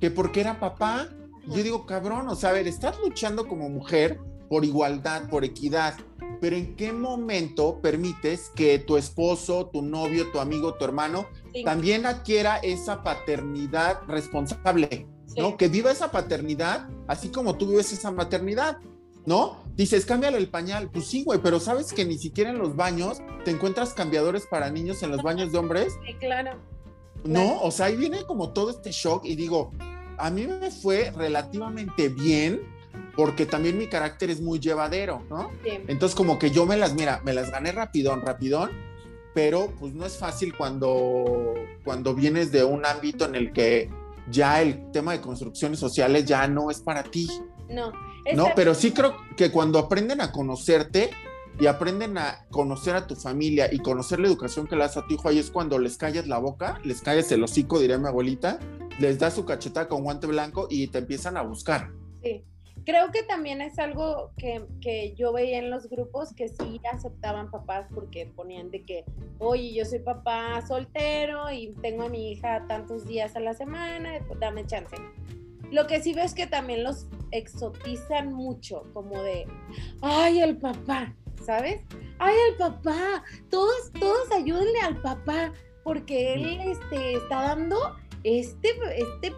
Que porque era papá. Yo digo, cabrón, o sea, a ver, estás luchando como mujer por igualdad, por equidad, pero ¿en qué momento permites que tu esposo, tu novio, tu amigo, tu hermano también adquiera esa paternidad responsable? ¿no? Que viva esa paternidad así como tú vives esa maternidad, ¿no? Dices, cámbiale el pañal. Pues sí, güey, pero sabes que ni siquiera en los baños te encuentras cambiadores para niños en los baños de hombres. Sí, claro. No, o sea, ahí viene como todo este shock y digo, a mí me fue relativamente bien porque también mi carácter es muy llevadero, ¿no? Sí. Entonces como que yo me las, mira, me las gané rapidón, rapidón, pero pues no es fácil cuando, cuando vienes de un ámbito en el que ya el tema de construcciones sociales ya no es para ti. No. No, pero sí creo que cuando aprenden a conocerte y aprenden a conocer a tu familia y conocer la educación que le das a tu hijo, ahí es cuando les callas la boca, les calles el hocico, diría mi abuelita, les das su cachetada con guante blanco y te empiezan a buscar. Sí. Creo que también es algo que, que, yo veía en los grupos que sí aceptaban papás porque ponían de que, oye, yo soy papá soltero y tengo a mi hija tantos días a la semana, pues dame chance. Lo que sí veo es que también los exotizan mucho, como de, ay, el papá, ¿sabes? Ay, el papá, todos, todos ayúdenle al papá, porque él este, está dando este, este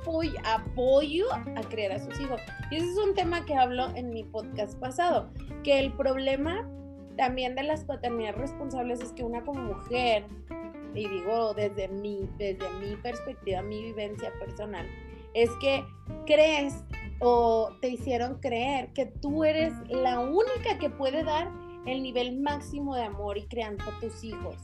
apoyo a crear a sus hijos. Y ese es un tema que hablo en mi podcast pasado, que el problema también de las paternidades responsables es que una como mujer, y digo desde mi, desde mi perspectiva, mi vivencia personal, es que crees o te hicieron creer que tú eres la única que puede dar el nivel máximo de amor y crianza a tus hijos.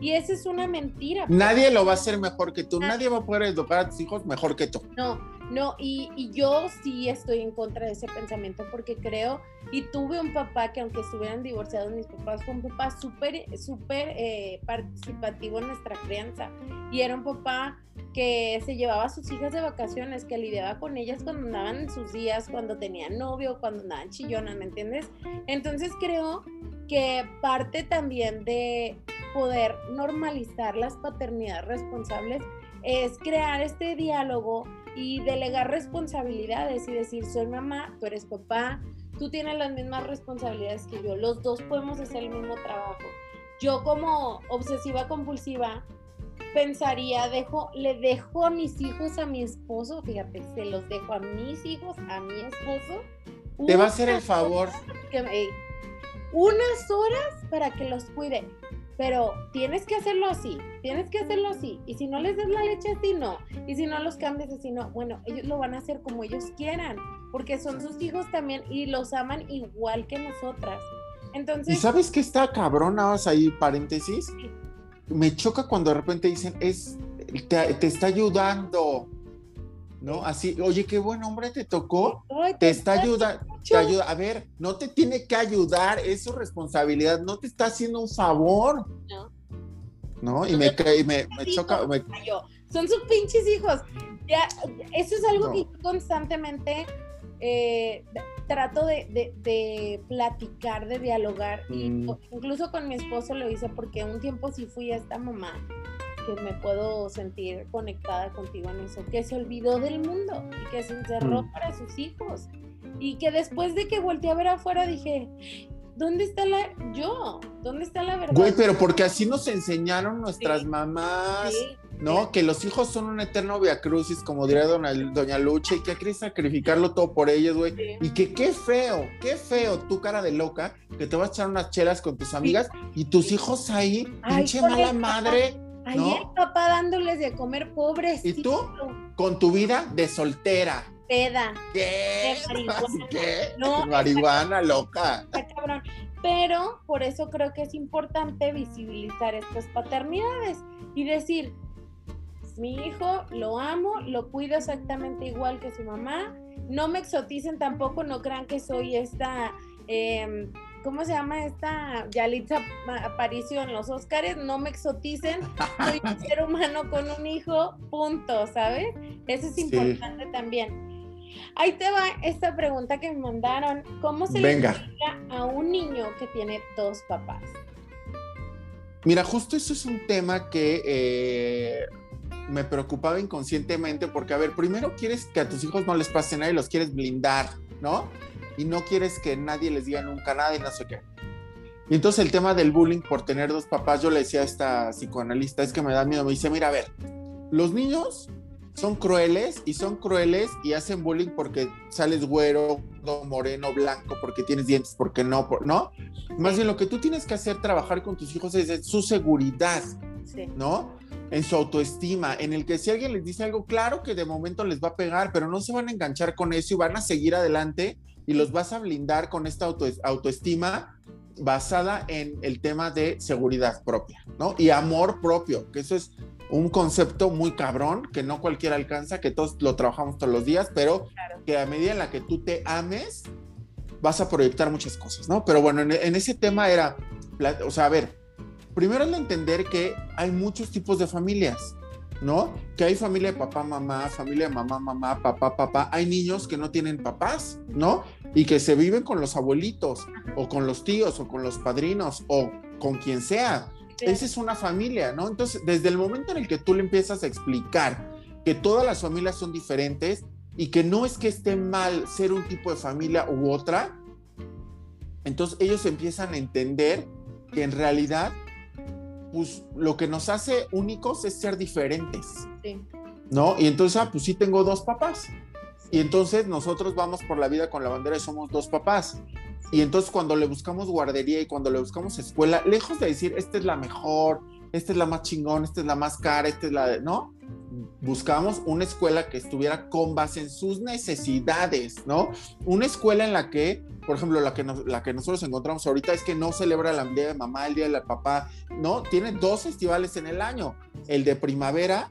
Y esa es una mentira. Nadie lo va a hacer mejor que tú, nadie, va a poder educar a tus hijos mejor que tú. No, no, y, y, yo sí estoy en contra de ese pensamiento porque creo, y tuve un papá que aunque estuvieran divorciados mis papás, fue un papá súper, súper eh, participativo en nuestra crianza. Y era un papá que se llevaba a sus hijas de vacaciones, que lidiaba con ellas cuando andaban en sus días, cuando tenían novio, cuando andaban chillonas, ¿me entiendes? Entonces creo que parte también de poder normalizar las paternidades responsables es crear este diálogo y delegar responsabilidades y decir, soy mamá, tú eres papá, tú tienes las mismas responsabilidades que yo, los dos podemos hacer el mismo trabajo. Yo como obsesiva compulsiva pensaría, dejo, le dejo a mis hijos a mi esposo, fíjate, se los dejo a mis hijos, a mi esposo. Te va a hacer el favor. Que, unas horas para que los cuide pero tienes que hacerlo así, tienes que hacerlo así, y si no les das la leche así, no, y si no los cambias así, no, bueno, ellos lo van a hacer como ellos quieran, porque son sus hijos también y los aman igual que nosotras. Entonces... ¿Y sabes qué está cabrón? Nada ahí, paréntesis. Me choca cuando de repente dicen, es, te, está ayudando, ¿no? Así, oye, qué buen hombre te tocó, te está ayudando, te ayuda, a ver, no te tiene que ayudar, es su responsabilidad, no te está haciendo un favor. No. ¿No? Y me, me, me choca. Son sus pinches hijos. Ya, eso es algo que constantemente eh, trato de, platicar, de dialogar. Mm. incluso con mi esposo lo hice porque un tiempo sí fui a esta mamá que me puedo sentir conectada contigo en eso, que se olvidó del mundo y que se encerró mm. para sus hijos. Y que después de que volteé a ver afuera dije, ¿dónde está la yo? ¿Dónde está la verdad? Güey, pero porque así nos enseñaron nuestras mamás. ¿no? Que los hijos son un eterno viacrucis, como diría doña, doña Lucha, y que hay que sacrificarlo todo por ellos, güey. Y que qué feo, qué feo, tu cara de loca, que te vas a echar unas chelas con tus amigas y tus hijos ahí, pinche mala madre. Ahí el papá dándoles de comer pobres. ¿Y tú? Con tu vida de soltera. Peda. ¿Qué? marihuana. ¿Qué? No, marihuana loca. cabrón. Pero por eso creo que es importante visibilizar estas paternidades y decir, mi hijo lo amo, lo cuido exactamente igual que su mamá. No me exoticen tampoco, no crean que soy esta, em, ¿cómo se llama esta Yalitza Aparicio en los Óscares? No me exoticen, soy un ser humano con un hijo, punto, ¿sabes? Eso es importante también. Ahí te va esta pregunta que me mandaron. ¿Cómo se le explica a un niño que tiene dos papás? Mira, justo eso es un tema que eh, me preocupaba inconscientemente porque, a ver, primero quieres que a tus hijos no les pase nada y los quieres blindar, ¿no? Y no quieres que nadie les diga nunca nada y no sé qué. Y entonces el tema del bullying por tener dos papás, yo le decía a esta psicoanalista, es que me da miedo, me dice, mira, a ver, los niños son crueles y son crueles y hacen bullying porque sales güero, moreno, blanco, porque tienes dientes, porque no, ¿no? Más bien lo que tú tienes que hacer, trabajar con tus hijos es su seguridad, ¿no? en su autoestima, en el que si alguien les dice algo, claro que de momento les va a pegar, pero no se van a enganchar con eso y van a seguir adelante y los vas a blindar con esta autoestima basada en el tema de seguridad propia, ¿no? Y amor propio, que eso es un concepto muy cabrón, que no cualquiera alcanza, que todos lo trabajamos todos los días, pero que a medida en la que tú te ames, vas a proyectar muchas cosas, ¿no? Pero bueno, en, en ese tema era, o sea, a ver, primero es entender que hay muchos tipos de familias, ¿no? Que hay familia de papá, mamá, familia de mamá, mamá, papá, papá. Hay niños que no tienen papás, ¿no? Y que se viven con los abuelitos, o con los tíos, o con los padrinos, o con quien sea. Esa es una familia, ¿no? Entonces, desde el momento en el que tú le empiezas a explicar que todas las familias son diferentes y que no es que esté mal ser un tipo de familia u otra, entonces ellos empiezan a entender que en realidad pues lo que nos hace únicos es ser diferentes. Sí. ¿No? Y entonces, ah, pues sí tengo dos papás. Y entonces nosotros vamos por la vida con la bandera y somos dos papás. Y entonces cuando le buscamos guardería y cuando le buscamos escuela, lejos de decir, esta es la mejor, esta es la más chingón, esta es la más cara, esta es la de, ¿no? Buscamos una escuela que estuviera con base en sus necesidades, ¿no? Una escuela en la que, por ejemplo, la que, la que nosotros encontramos ahorita es que no celebra el día de mamá, el día del papá, ¿no? Tiene dos festivales en el año, el de primavera,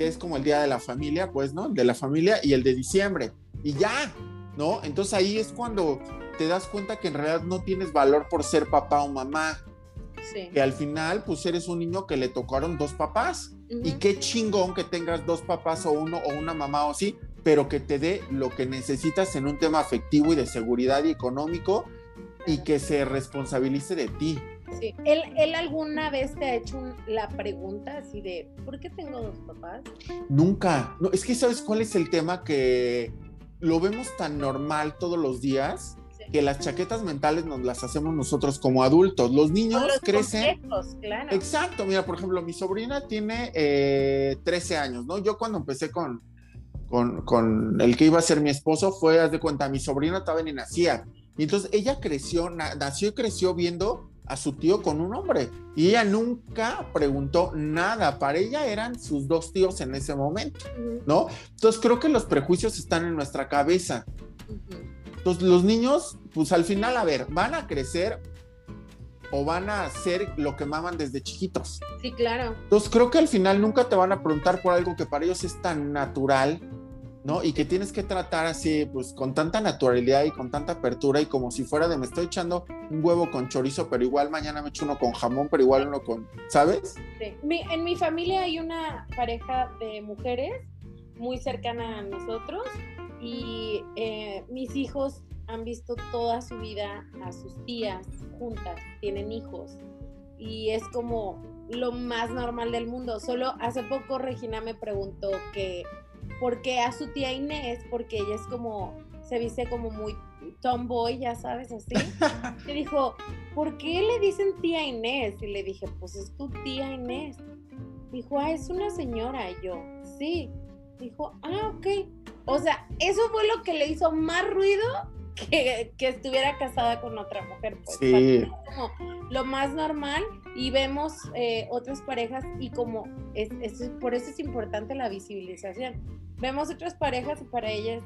que es como el día de la familia, pues, ¿no? de la familia y el de diciembre. Y ya, ¿no? Entonces ahí es cuando te das cuenta que en realidad no tienes valor por ser papá o mamá, que al final, pues eres un niño que le tocaron dos papás. Y qué chingón que tengas dos papás o uno o una mamá o sí, pero que te dé lo que necesitas en un tema afectivo y de seguridad y económico y que se responsabilice de ti. Sí. ¿Él, ¿Él, alguna vez te ha hecho la pregunta así de, ¿por qué tengo dos papás? Nunca. No, es que sabes cuál es el tema que lo vemos tan normal todos los días que las chaquetas mentales nos las hacemos nosotros como adultos. Los niños crecen. Claro. Exacto, mira, por ejemplo, mi sobrina tiene eh, 13 años, ¿no? Yo cuando empecé con, con, con, el que iba a ser mi esposo fue, haz de cuenta, mi sobrina todavía ni nacía. Y entonces ella creció, nació y creció viendo a su tío con un hombre. Y ella nunca preguntó nada. Para ella eran sus dos tíos en ese momento, ¿no? Entonces creo que los prejuicios están en nuestra cabeza. Entonces, los niños, pues al final, a ver, van a crecer o van a hacer lo que maman desde chiquitos. Sí, claro. Entonces creo que al final nunca te van a preguntar por algo que para ellos es tan natural, ¿no? Y que tienes que tratar así, pues con tanta naturalidad y con tanta apertura y como si fuera de me estoy echando un huevo con chorizo, pero igual mañana me echo uno con jamón, pero igual uno con, ¿sabes? Sí. Mi- en mi familia hay una pareja de mujeres muy cercana a nosotros y eh, mis hijos han visto toda su vida a sus tías juntas, tienen hijos y es como lo más normal del mundo. Solo hace poco Regina me preguntó que por qué a su tía Inés, porque ella es como, se viste como muy tomboy, ya sabes, así. Me dijo, ¿por qué le dicen tía Inés? Y le dije, pues es tu tía Inés. Dijo, ah, es una señora. Y yo, sí. Dijo, ah, ok. O sea, eso fue lo que le hizo más ruido que, que estuviera casada con otra mujer. Pues, Sí. Como lo más normal y vemos eh, otras parejas y como es, es- por eso es importante la visibilización. Vemos otras parejas y para ellas,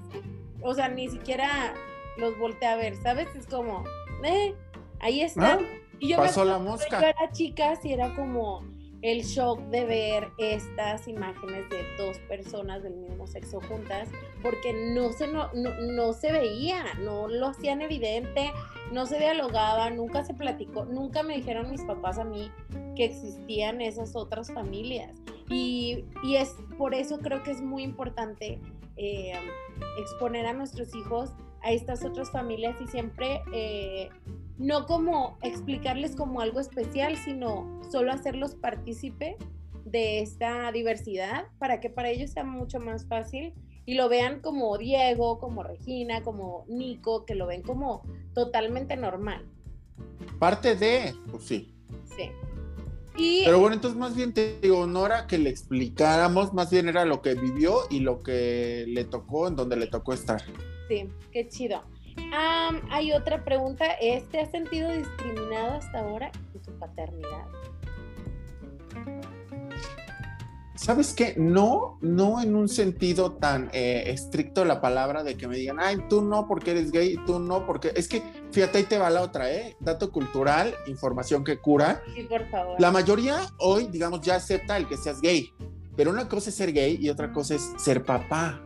o sea, ni siquiera los voltea a ver, ¿sabes? Es como, eh, ahí está. ¿Ah? Y yo me Pasó la acuerdo cuando mosca. Yo era chica, sí era como el shock de ver estas imágenes de dos personas del mismo sexo juntas, porque no se, no, no, no se veía, no lo hacían evidente, no se dialogaba, nunca se platicó, nunca me dijeron mis papás a mí que existían esas otras familias. Y, y es por eso creo que es muy importante eh, exponer a nuestros hijos a estas otras familias y siempre eh, no como explicarles como algo especial, sino solo hacerlos partícipe de esta diversidad para que para ellos sea mucho más fácil y lo vean como Diego, como Regina, como Nico, que lo ven como totalmente normal. Parte de, pues sí. Sí. Y Pero bueno, entonces más bien te digo, no era que le explicáramos, más bien era lo que vivió y lo que le tocó, en donde le tocó estar. sí, qué chido. Am, hay otra pregunta, es, ¿te has sentido discriminado hasta ahora en tu paternidad? ¿Sabes qué? No, no en un sentido tan eh, estricto la palabra de que me digan, ay, tú no porque eres gay, tú no porque... Es que, fíjate, ahí te va la otra, ¿eh? Dato cultural, información que cura. Sí, por favor. La mayoría hoy, digamos, ya acepta el que seas gay, pero una cosa es ser gay y otra cosa es ser papá,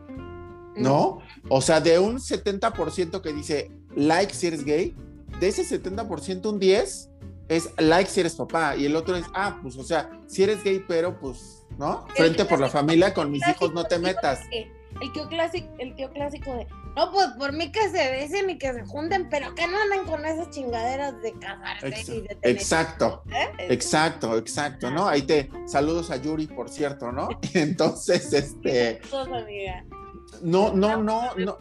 ¿no? O sea, de un 70% que dice like si eres gay, de ese 70% un 10 es like si eres papá y el otro es, ah, pues, o sea, si eres gay, pero pues, ¿no? Frente por la familia, con mis hijos no te metas. El tío clásico, el tío clásico de, no, pues por mí que se besen y que se junten, pero que no anden con esas chingaderas de casarse Ex- y de tener Exacto. ¿eh? Exacto, exacto, ¿no? Ahí te saludos a Yuri, por cierto, ¿no? Entonces, este, Todos, amiga. No, no, no, no,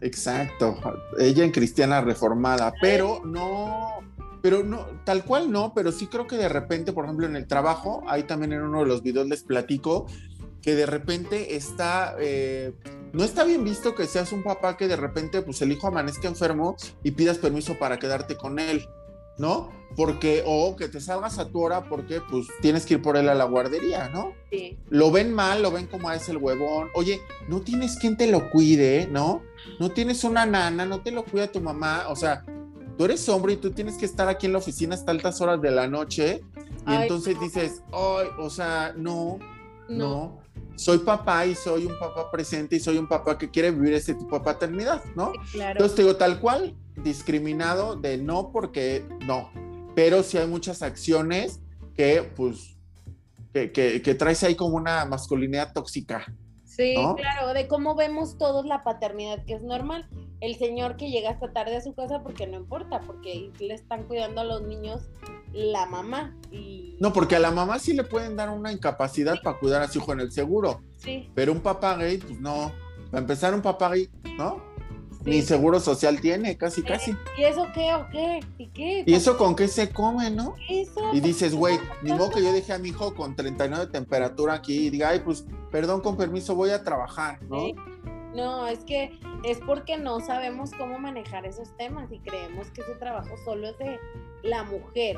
exacto. Ella en cristiana reformada, pero no, pero no, tal cual no, pero sí creo que de repente, por ejemplo, en el trabajo, ahí también en uno de los videos les platico que de repente está, eh, no está bien visto que seas un papá que de repente, pues el hijo amanezca enfermo y pidas permiso para quedarte con él, ¿no? Porque, o que te salgas a tu hora porque, pues, tienes que ir por él a la guardería, ¿no? Sí, Lo ven mal, lo ven como "Ah, es el huevón. Oye, no tienes quien te lo cuide, ¿no? No tienes una nana, no te lo cuida tu mamá, o sea, tú eres hombre y tú tienes que estar aquí en la oficina hasta altas horas de la noche y Ay, entonces no. dices, ay, o sea, no, no. no. Soy papá y soy un papá presente y soy un papá que quiere vivir ese tipo de paternidad, ¿no? sí, claro. Entonces te digo, tal cual, discriminado de no porque no, pero sí hay muchas acciones que pues, que, que, que traes ahí como una masculinidad tóxica. Sí, ¿no? claro, de cómo vemos todos la paternidad, que es normal. El señor que llega hasta tarde a su casa porque no importa, porque le están cuidando a los niños la mamá. Y No, porque a la mamá sí le pueden dar una incapacidad para cuidar a su hijo en el seguro, sí, pero un papá gay, pues no. Para empezar, un papá gay, ¿no? Sí. Ni seguro social tiene, casi, casi. ¿Y eso qué o qué? ¿Y qué? ¿Y eso con qué se come, no? Eso, Y dices, güey, ni modo que yo deje a mi hijo con 39 de temperatura aquí y diga, ay, pues, perdón, con permiso, voy a trabajar, ¿no? Sí. No, es que es porque no sabemos cómo manejar esos temas y creemos que ese trabajo solo es de la mujer.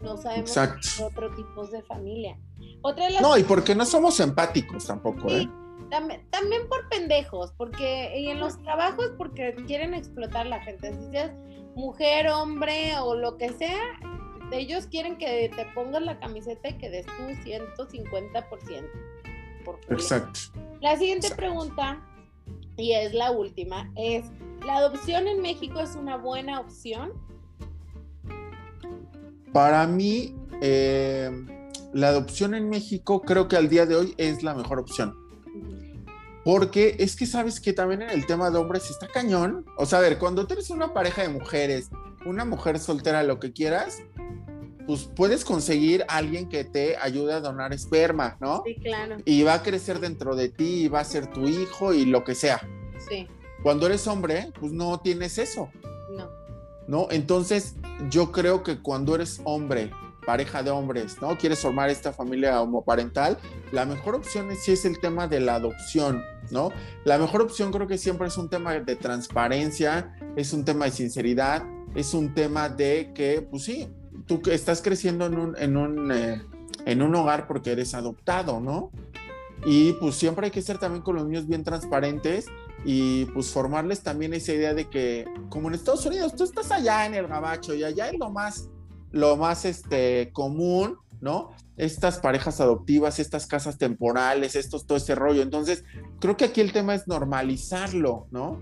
No sabemos de otro tipos de familia. Otra de las No, y porque no somos empáticos tampoco, ¿eh? También, también por pendejos, porque y en los trabajos porque quieren explotar a la gente. Si seas mujer, hombre o lo que sea, ellos quieren que te pongas la camiseta y que des tu 150%. Por Exacto. La siguiente pregunta, y es la última, es, ¿la adopción en México es una buena opción? Para mí, eh, la adopción en México creo que al día de hoy es la mejor opción. Porque es que sabes que también en el tema de hombres está cañón. O sea, a ver, cuando tienes una pareja de mujeres, una mujer soltera, lo que quieras, pues puedes conseguir a alguien que te ayude a donar esperma, ¿no? Sí, claro. Y va a crecer dentro de ti y va a ser tu hijo y lo que sea. Sí. Cuando eres hombre, pues no tienes eso. No. ¿No? Entonces, yo creo que cuando eres hombre, pareja de hombres, ¿no? Quieres formar esta familia homoparental, la mejor opción es, sí es el tema de la adopción, ¿no? La mejor opción creo que siempre es un tema de transparencia, es un tema de sinceridad, es un tema de que, pues sí, tú estás creciendo en un, en un, eh, en un hogar porque eres adoptado, ¿no? Y pues siempre hay que ser también con los niños bien transparentes y pues formarles también esa idea de que, como en Estados Unidos, tú estás allá en el gabacho y allá es lo más, lo más este, común, ¿no? Estas parejas adoptivas, estas casas temporales, estos, todo ese rollo. Entonces, creo que aquí el tema es normalizarlo, ¿no?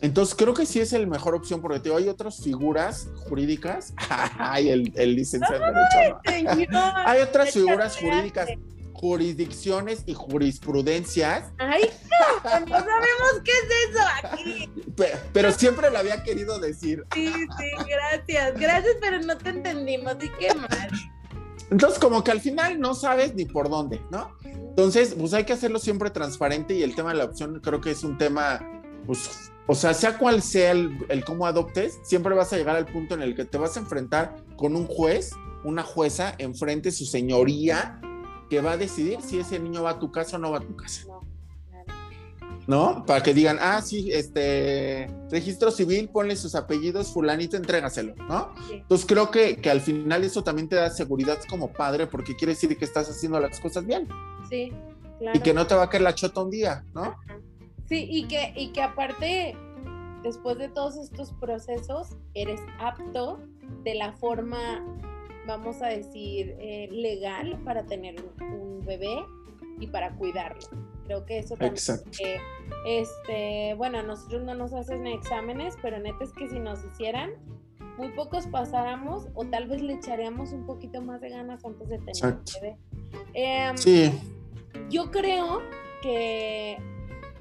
Entonces creo que sí es la mejor opción porque te hay otras figuras jurídicas. Ay, el, el licenciado en Derecho. ¿no? hay otras figuras jurídicas, jurisdicciones y jurisprudencias. Ay, no, no sabemos qué es eso aquí. Pero, pero, siempre lo había querido decir. Sí, sí, gracias. Gracias, pero no te entendimos. Y qué mal. Entonces, como que al final no sabes ni por dónde, ¿no? Entonces, pues hay que hacerlo siempre transparente y el tema de la opción creo que es un tema, pues o sea, sea cual sea el, el, cómo adoptes, siempre vas a llegar al punto en el que te vas a enfrentar con un juez, una jueza, enfrente su señoría, que va a decidir si ese niño va a tu casa o no va a tu casa. No, ¿No? Para que digan, ah, sí, este, registro civil, ponle sus apellidos, fulanito, entrégaselo, ¿no? Sí. Entonces creo que, que al final eso también te da seguridad como padre, porque quiere decir que estás haciendo las cosas bien. Sí, claro. Y que no te va a caer la chota un día, ¿no? Ajá. Sí, y que, y que aparte, después de todos estos procesos, eres apto de la forma, vamos a decir, eh, legal para tener un, bebé y para cuidarlo. Creo que eso también. Exacto. Eh, este, bueno, a nosotros no nos hacen exámenes, pero neta es que si nos hicieran, muy pocos pasáramos o tal vez le echaríamos un poquito más de ganas antes de tener Exacto. un bebé. Eh, sí. Yo creo que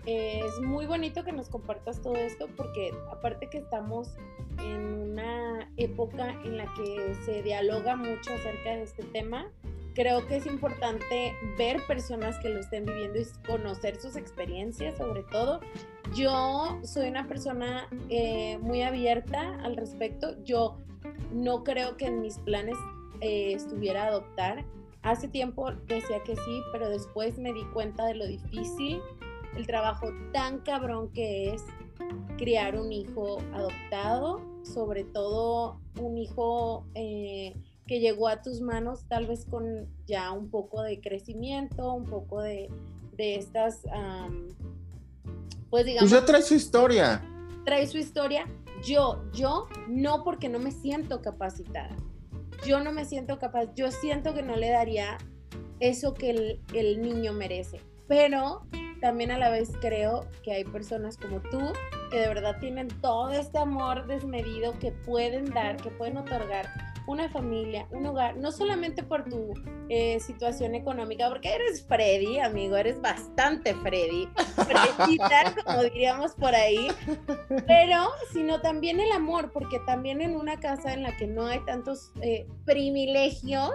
es muy bonito que nos compartas todo esto porque aparte que estamos en una época en la que se dialoga mucho acerca de este tema, creo que es importante ver personas que lo estén viviendo y conocer sus experiencias sobre todo. Yo soy una persona eh, muy abierta al respecto. Yo no creo que en mis planes eh, estuviera adoptar. Hace tiempo decía que sí, pero después me di cuenta de lo difícil el trabajo tan cabrón que es criar un hijo adoptado, sobre todo un hijo eh, que llegó a tus manos tal vez con ya un poco de crecimiento, un poco de, de estas, um, pues digamos... Pues ya trae su historia. Trae su historia. Yo, yo, no porque no me siento capacitada. Yo no me siento capaz. Yo siento que no le daría eso que el, el niño merece. Pero también a la vez creo que hay personas como tú que de verdad tienen todo este amor desmedido que pueden dar, que pueden otorgar una familia, un hogar, no solamente por tu eh, situación económica, porque eres Freddy, amigo, eres bastante Freddy, Fredita, como diríamos por ahí, pero sino también el amor, porque también en una casa en la que no hay tantos eh, privilegios,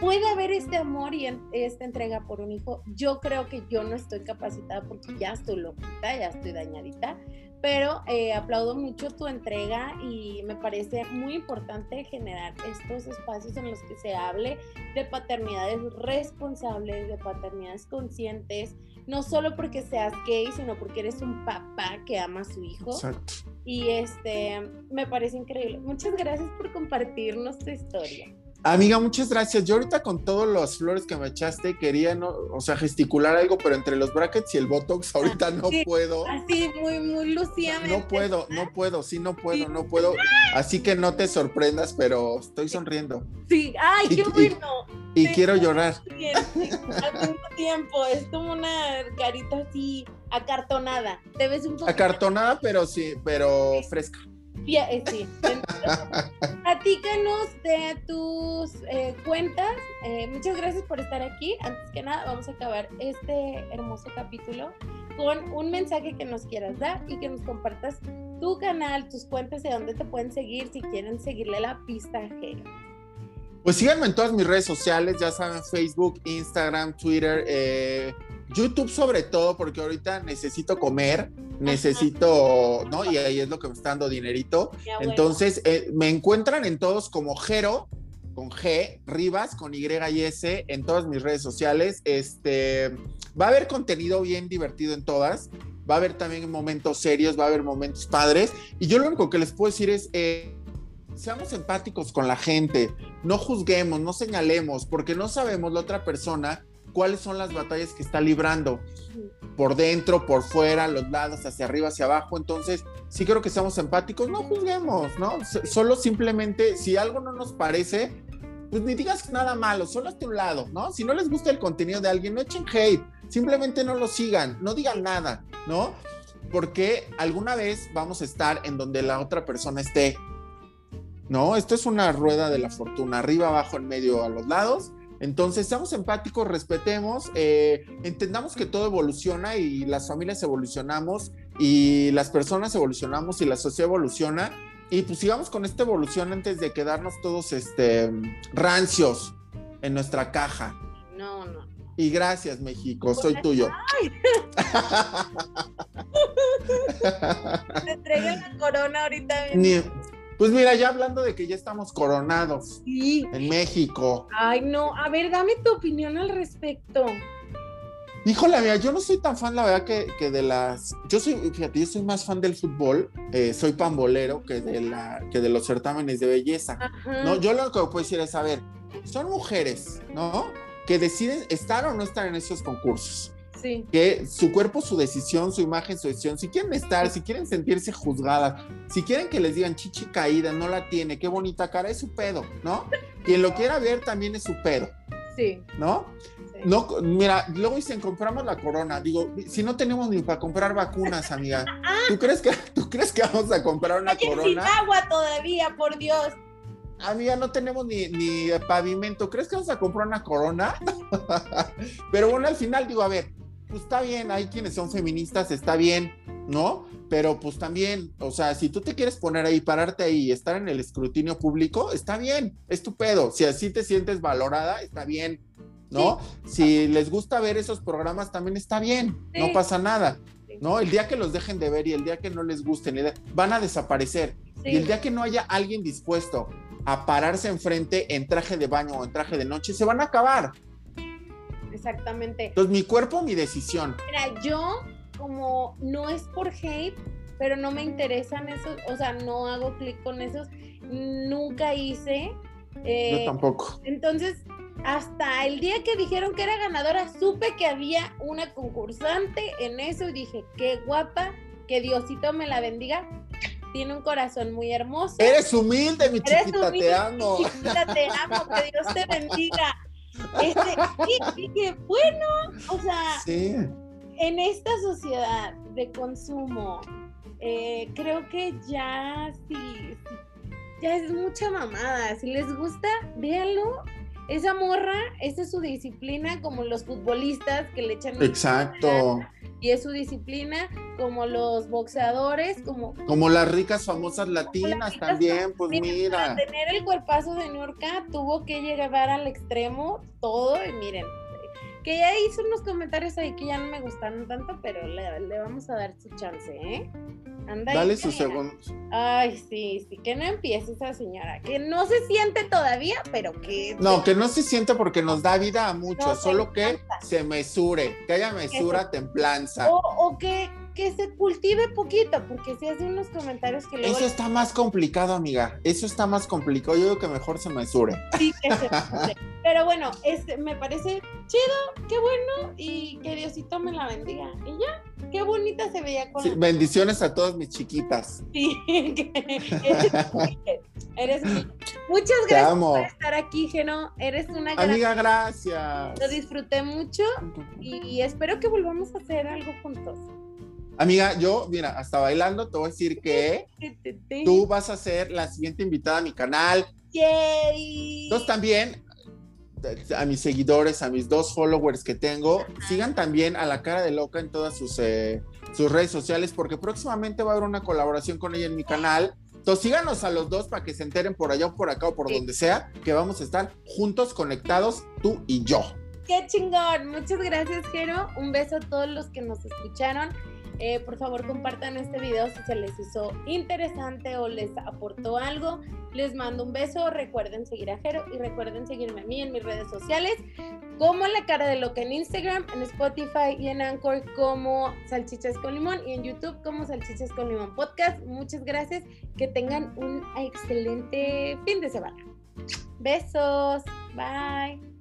puede haber este amor y esta entrega por un hijo. Yo creo que yo no estoy capacitada porque ya estoy loquita, ya estoy dañadita, pero eh, aplaudo mucho tu entrega y me parece muy importante generar estos espacios en los que se hable de paternidades responsables, de paternidades conscientes, no solo porque seas gay, sino porque eres un papá que ama a su hijo. Exacto. Y este, me parece increíble. Muchas gracias por compartirnos tu historia. Amiga, muchas gracias. Yo ahorita con todos los flores que me echaste quería, no, o sea, gesticular algo, pero entre los brackets y el botox ahorita no puedo. Así, muy, muy Lucía. No puedo, no puedo, sí, no puedo, no puedo. Así que no te sorprendas, pero estoy sonriendo. Sí, ay, qué bueno. Y, quiero llorar. al mismo tiempo, es como una carita así acartonada. Te ves un poco. Acartonada, pero sí, pero fresca. Eh, sí. platícanos de tus eh, cuentas. Eh, muchas gracias por estar aquí. Antes que nada, vamos a acabar este hermoso capítulo con un mensaje que nos quieras dar y que nos compartas tu canal, tus cuentas, de dónde te pueden seguir si quieren seguirle la pista a Pues síganme en todas mis redes sociales, ya saben, Facebook, Instagram, Twitter, YouTube sobre todo, porque ahorita necesito comer necesito, ¿no? Y ahí es lo que me está dando dinerito. Entonces, eh, me encuentran en todos como Jero, con G, Rivas, con Y y S, en todas mis redes sociales. Este, va a haber contenido bien divertido en todas. Va a haber también momentos serios, va a haber momentos padres. Y yo lo único que les puedo decir es, eh, seamos empáticos con la gente, no juzguemos, no señalemos, porque no sabemos la otra persona cuáles son las batallas que está librando por dentro, por fuera, los lados, hacia arriba, hacia abajo. Entonces, sí creo que seamos empáticos, no juzguemos, ¿no? Solo simplemente, si algo no nos parece, pues ni digas nada malo, solo hasta un lado, ¿no? Si no les gusta el contenido de alguien, no echen hate, simplemente no lo sigan, no digan nada, ¿no? Porque alguna vez vamos a estar en donde la otra persona esté, ¿no? Esto es una rueda de la fortuna, arriba, abajo, en medio, a los lados. Entonces, seamos empáticos, respetemos, eh, entendamos que todo evoluciona y las familias evolucionamos y las personas evolucionamos y la sociedad evoluciona. Y pues sigamos con esta evolución antes de quedarnos todos este, rancios en nuestra caja. No, no. Y gracias, México, soy tuyo. Te entregué la corona ahorita. Pues mira, ya hablando de que ya estamos coronados en México. Ay, no, a ver, dame tu opinión al respecto. Híjole, mira, yo no soy tan fan, la verdad, que, de las. Yo soy, fíjate, yo soy más fan del fútbol, eh, soy pambolero que de, la, que de los certámenes de belleza. ¿no? Yo lo que puedo decir es, a ver, son mujeres, ¿no? Que deciden estar o no estar en esos concursos. Que su cuerpo, su decisión, su imagen, su decisión, si quieren estar, si quieren sentirse juzgadas, si quieren que les digan chichi caída, no la tiene, qué bonita cara, es su pedo, ¿no? Quien lo quiera ver también es su pedo. Sí. ¿No? No, mira, luego dicen compramos la corona. Digo, si no tenemos ni para comprar vacunas, amiga, ¿tú crees que, ¿tú crees que vamos a comprar una corona? sin agua todavía, por Dios. Amiga, no tenemos ni, ni pavimento. ¿Crees que vamos a comprar una corona? Pero bueno, al final digo, a ver, pues está bien, hay quienes son feministas, está bien, ¿no? Pero pues también, o sea, si tú te quieres poner ahí, pararte ahí y estar en el escrutinio público, está bien, estupendo. Si así te sientes valorada, está bien, ¿no? Si les gusta ver esos programas, también está bien, no pasa nada, ¿no? El día que los dejen de ver y el día que no les gusten, van a desaparecer. Y el día que no haya alguien dispuesto a pararse enfrente en traje de baño o en traje de noche, se van a acabar exactamente. Entonces, mi cuerpo, mi decisión. Mira, yo, como no es por hate, pero no me interesan esos, o sea, no hago clic con esos, nunca hice. Eh, yo tampoco. Entonces, hasta el día que dijeron que era ganadora, supe que había una concursante en eso y dije, qué guapa, que Diosito me la bendiga. Tiene un corazón muy hermoso. Eres humilde, mi chiquita, te amo. chiquita, te amo, que Dios te bendiga. Este, y, bueno, o sea, en esta sociedad de consumo, eh, creo que ya sí, ya es mucha mamada. Si les gusta, véanlo. Esa morra, esa es su disciplina, como los futbolistas que le echan. Exacto y es su disciplina, como los boxeadores, como... Como las ricas famosas latinas también, pues mira. Para tener el cuerpazo de Nurka tuvo que llegar al extremo todo y miren, que ya hizo unos comentarios ahí que ya no me gustaron tanto, pero le, le vamos a dar su chance, ¿eh? Dale sus segundos. Ay, sí, sí, que no empiece esa señora, que no se siente todavía, pero que... No, que no se siente porque nos da vida a muchos, solo que se mesure, que haya mesura, templanza. O, que que se cultive poquito, porque si hace unos comentarios que luego... Eso está más complicado, amiga. Eso está más complicado. Yo digo que mejor se mesure. Sí, que se mesure. Pero bueno, este, me parece chido, qué bueno, y que Diosito me la bendiga. Y ya, qué bonita se veía con... Sí, bendiciones a todas mis chiquitas. Sí, que eres, eres Muchas gracias por estar aquí, Geno. Eres una gran... Amiga, gracias. Lo disfruté mucho y espero que volvamos a hacer algo juntos. Amiga, yo, mira, hasta bailando te voy a decir que tú vas a ser la siguiente invitada a mi canal. Yay. Entonces también a mis seguidores, a mis dos followers que tengo, sigan también a la cara de loca en todas sus, eh, sus redes sociales porque próximamente va a haber una colaboración con ella en mi canal. Entonces síganos a los dos para que se enteren por allá o por acá o por donde sea que vamos a estar juntos, conectados, tú y yo. ¡Qué chingón! Muchas gracias, Jero. Un beso a todos los que nos escucharon. Eh, por favor, compartan este video si se les hizo interesante o les aportó algo. Les mando un beso. Recuerden seguir a Jero y recuerden seguirme a mí en mis redes sociales como La Cara de Loca en Instagram, en Spotify y en Anchor como Salchichas con Limón y en YouTube como Salchichas con Limón Podcast. Muchas gracias. Que tengan un excelente fin de semana. Besos. Bye.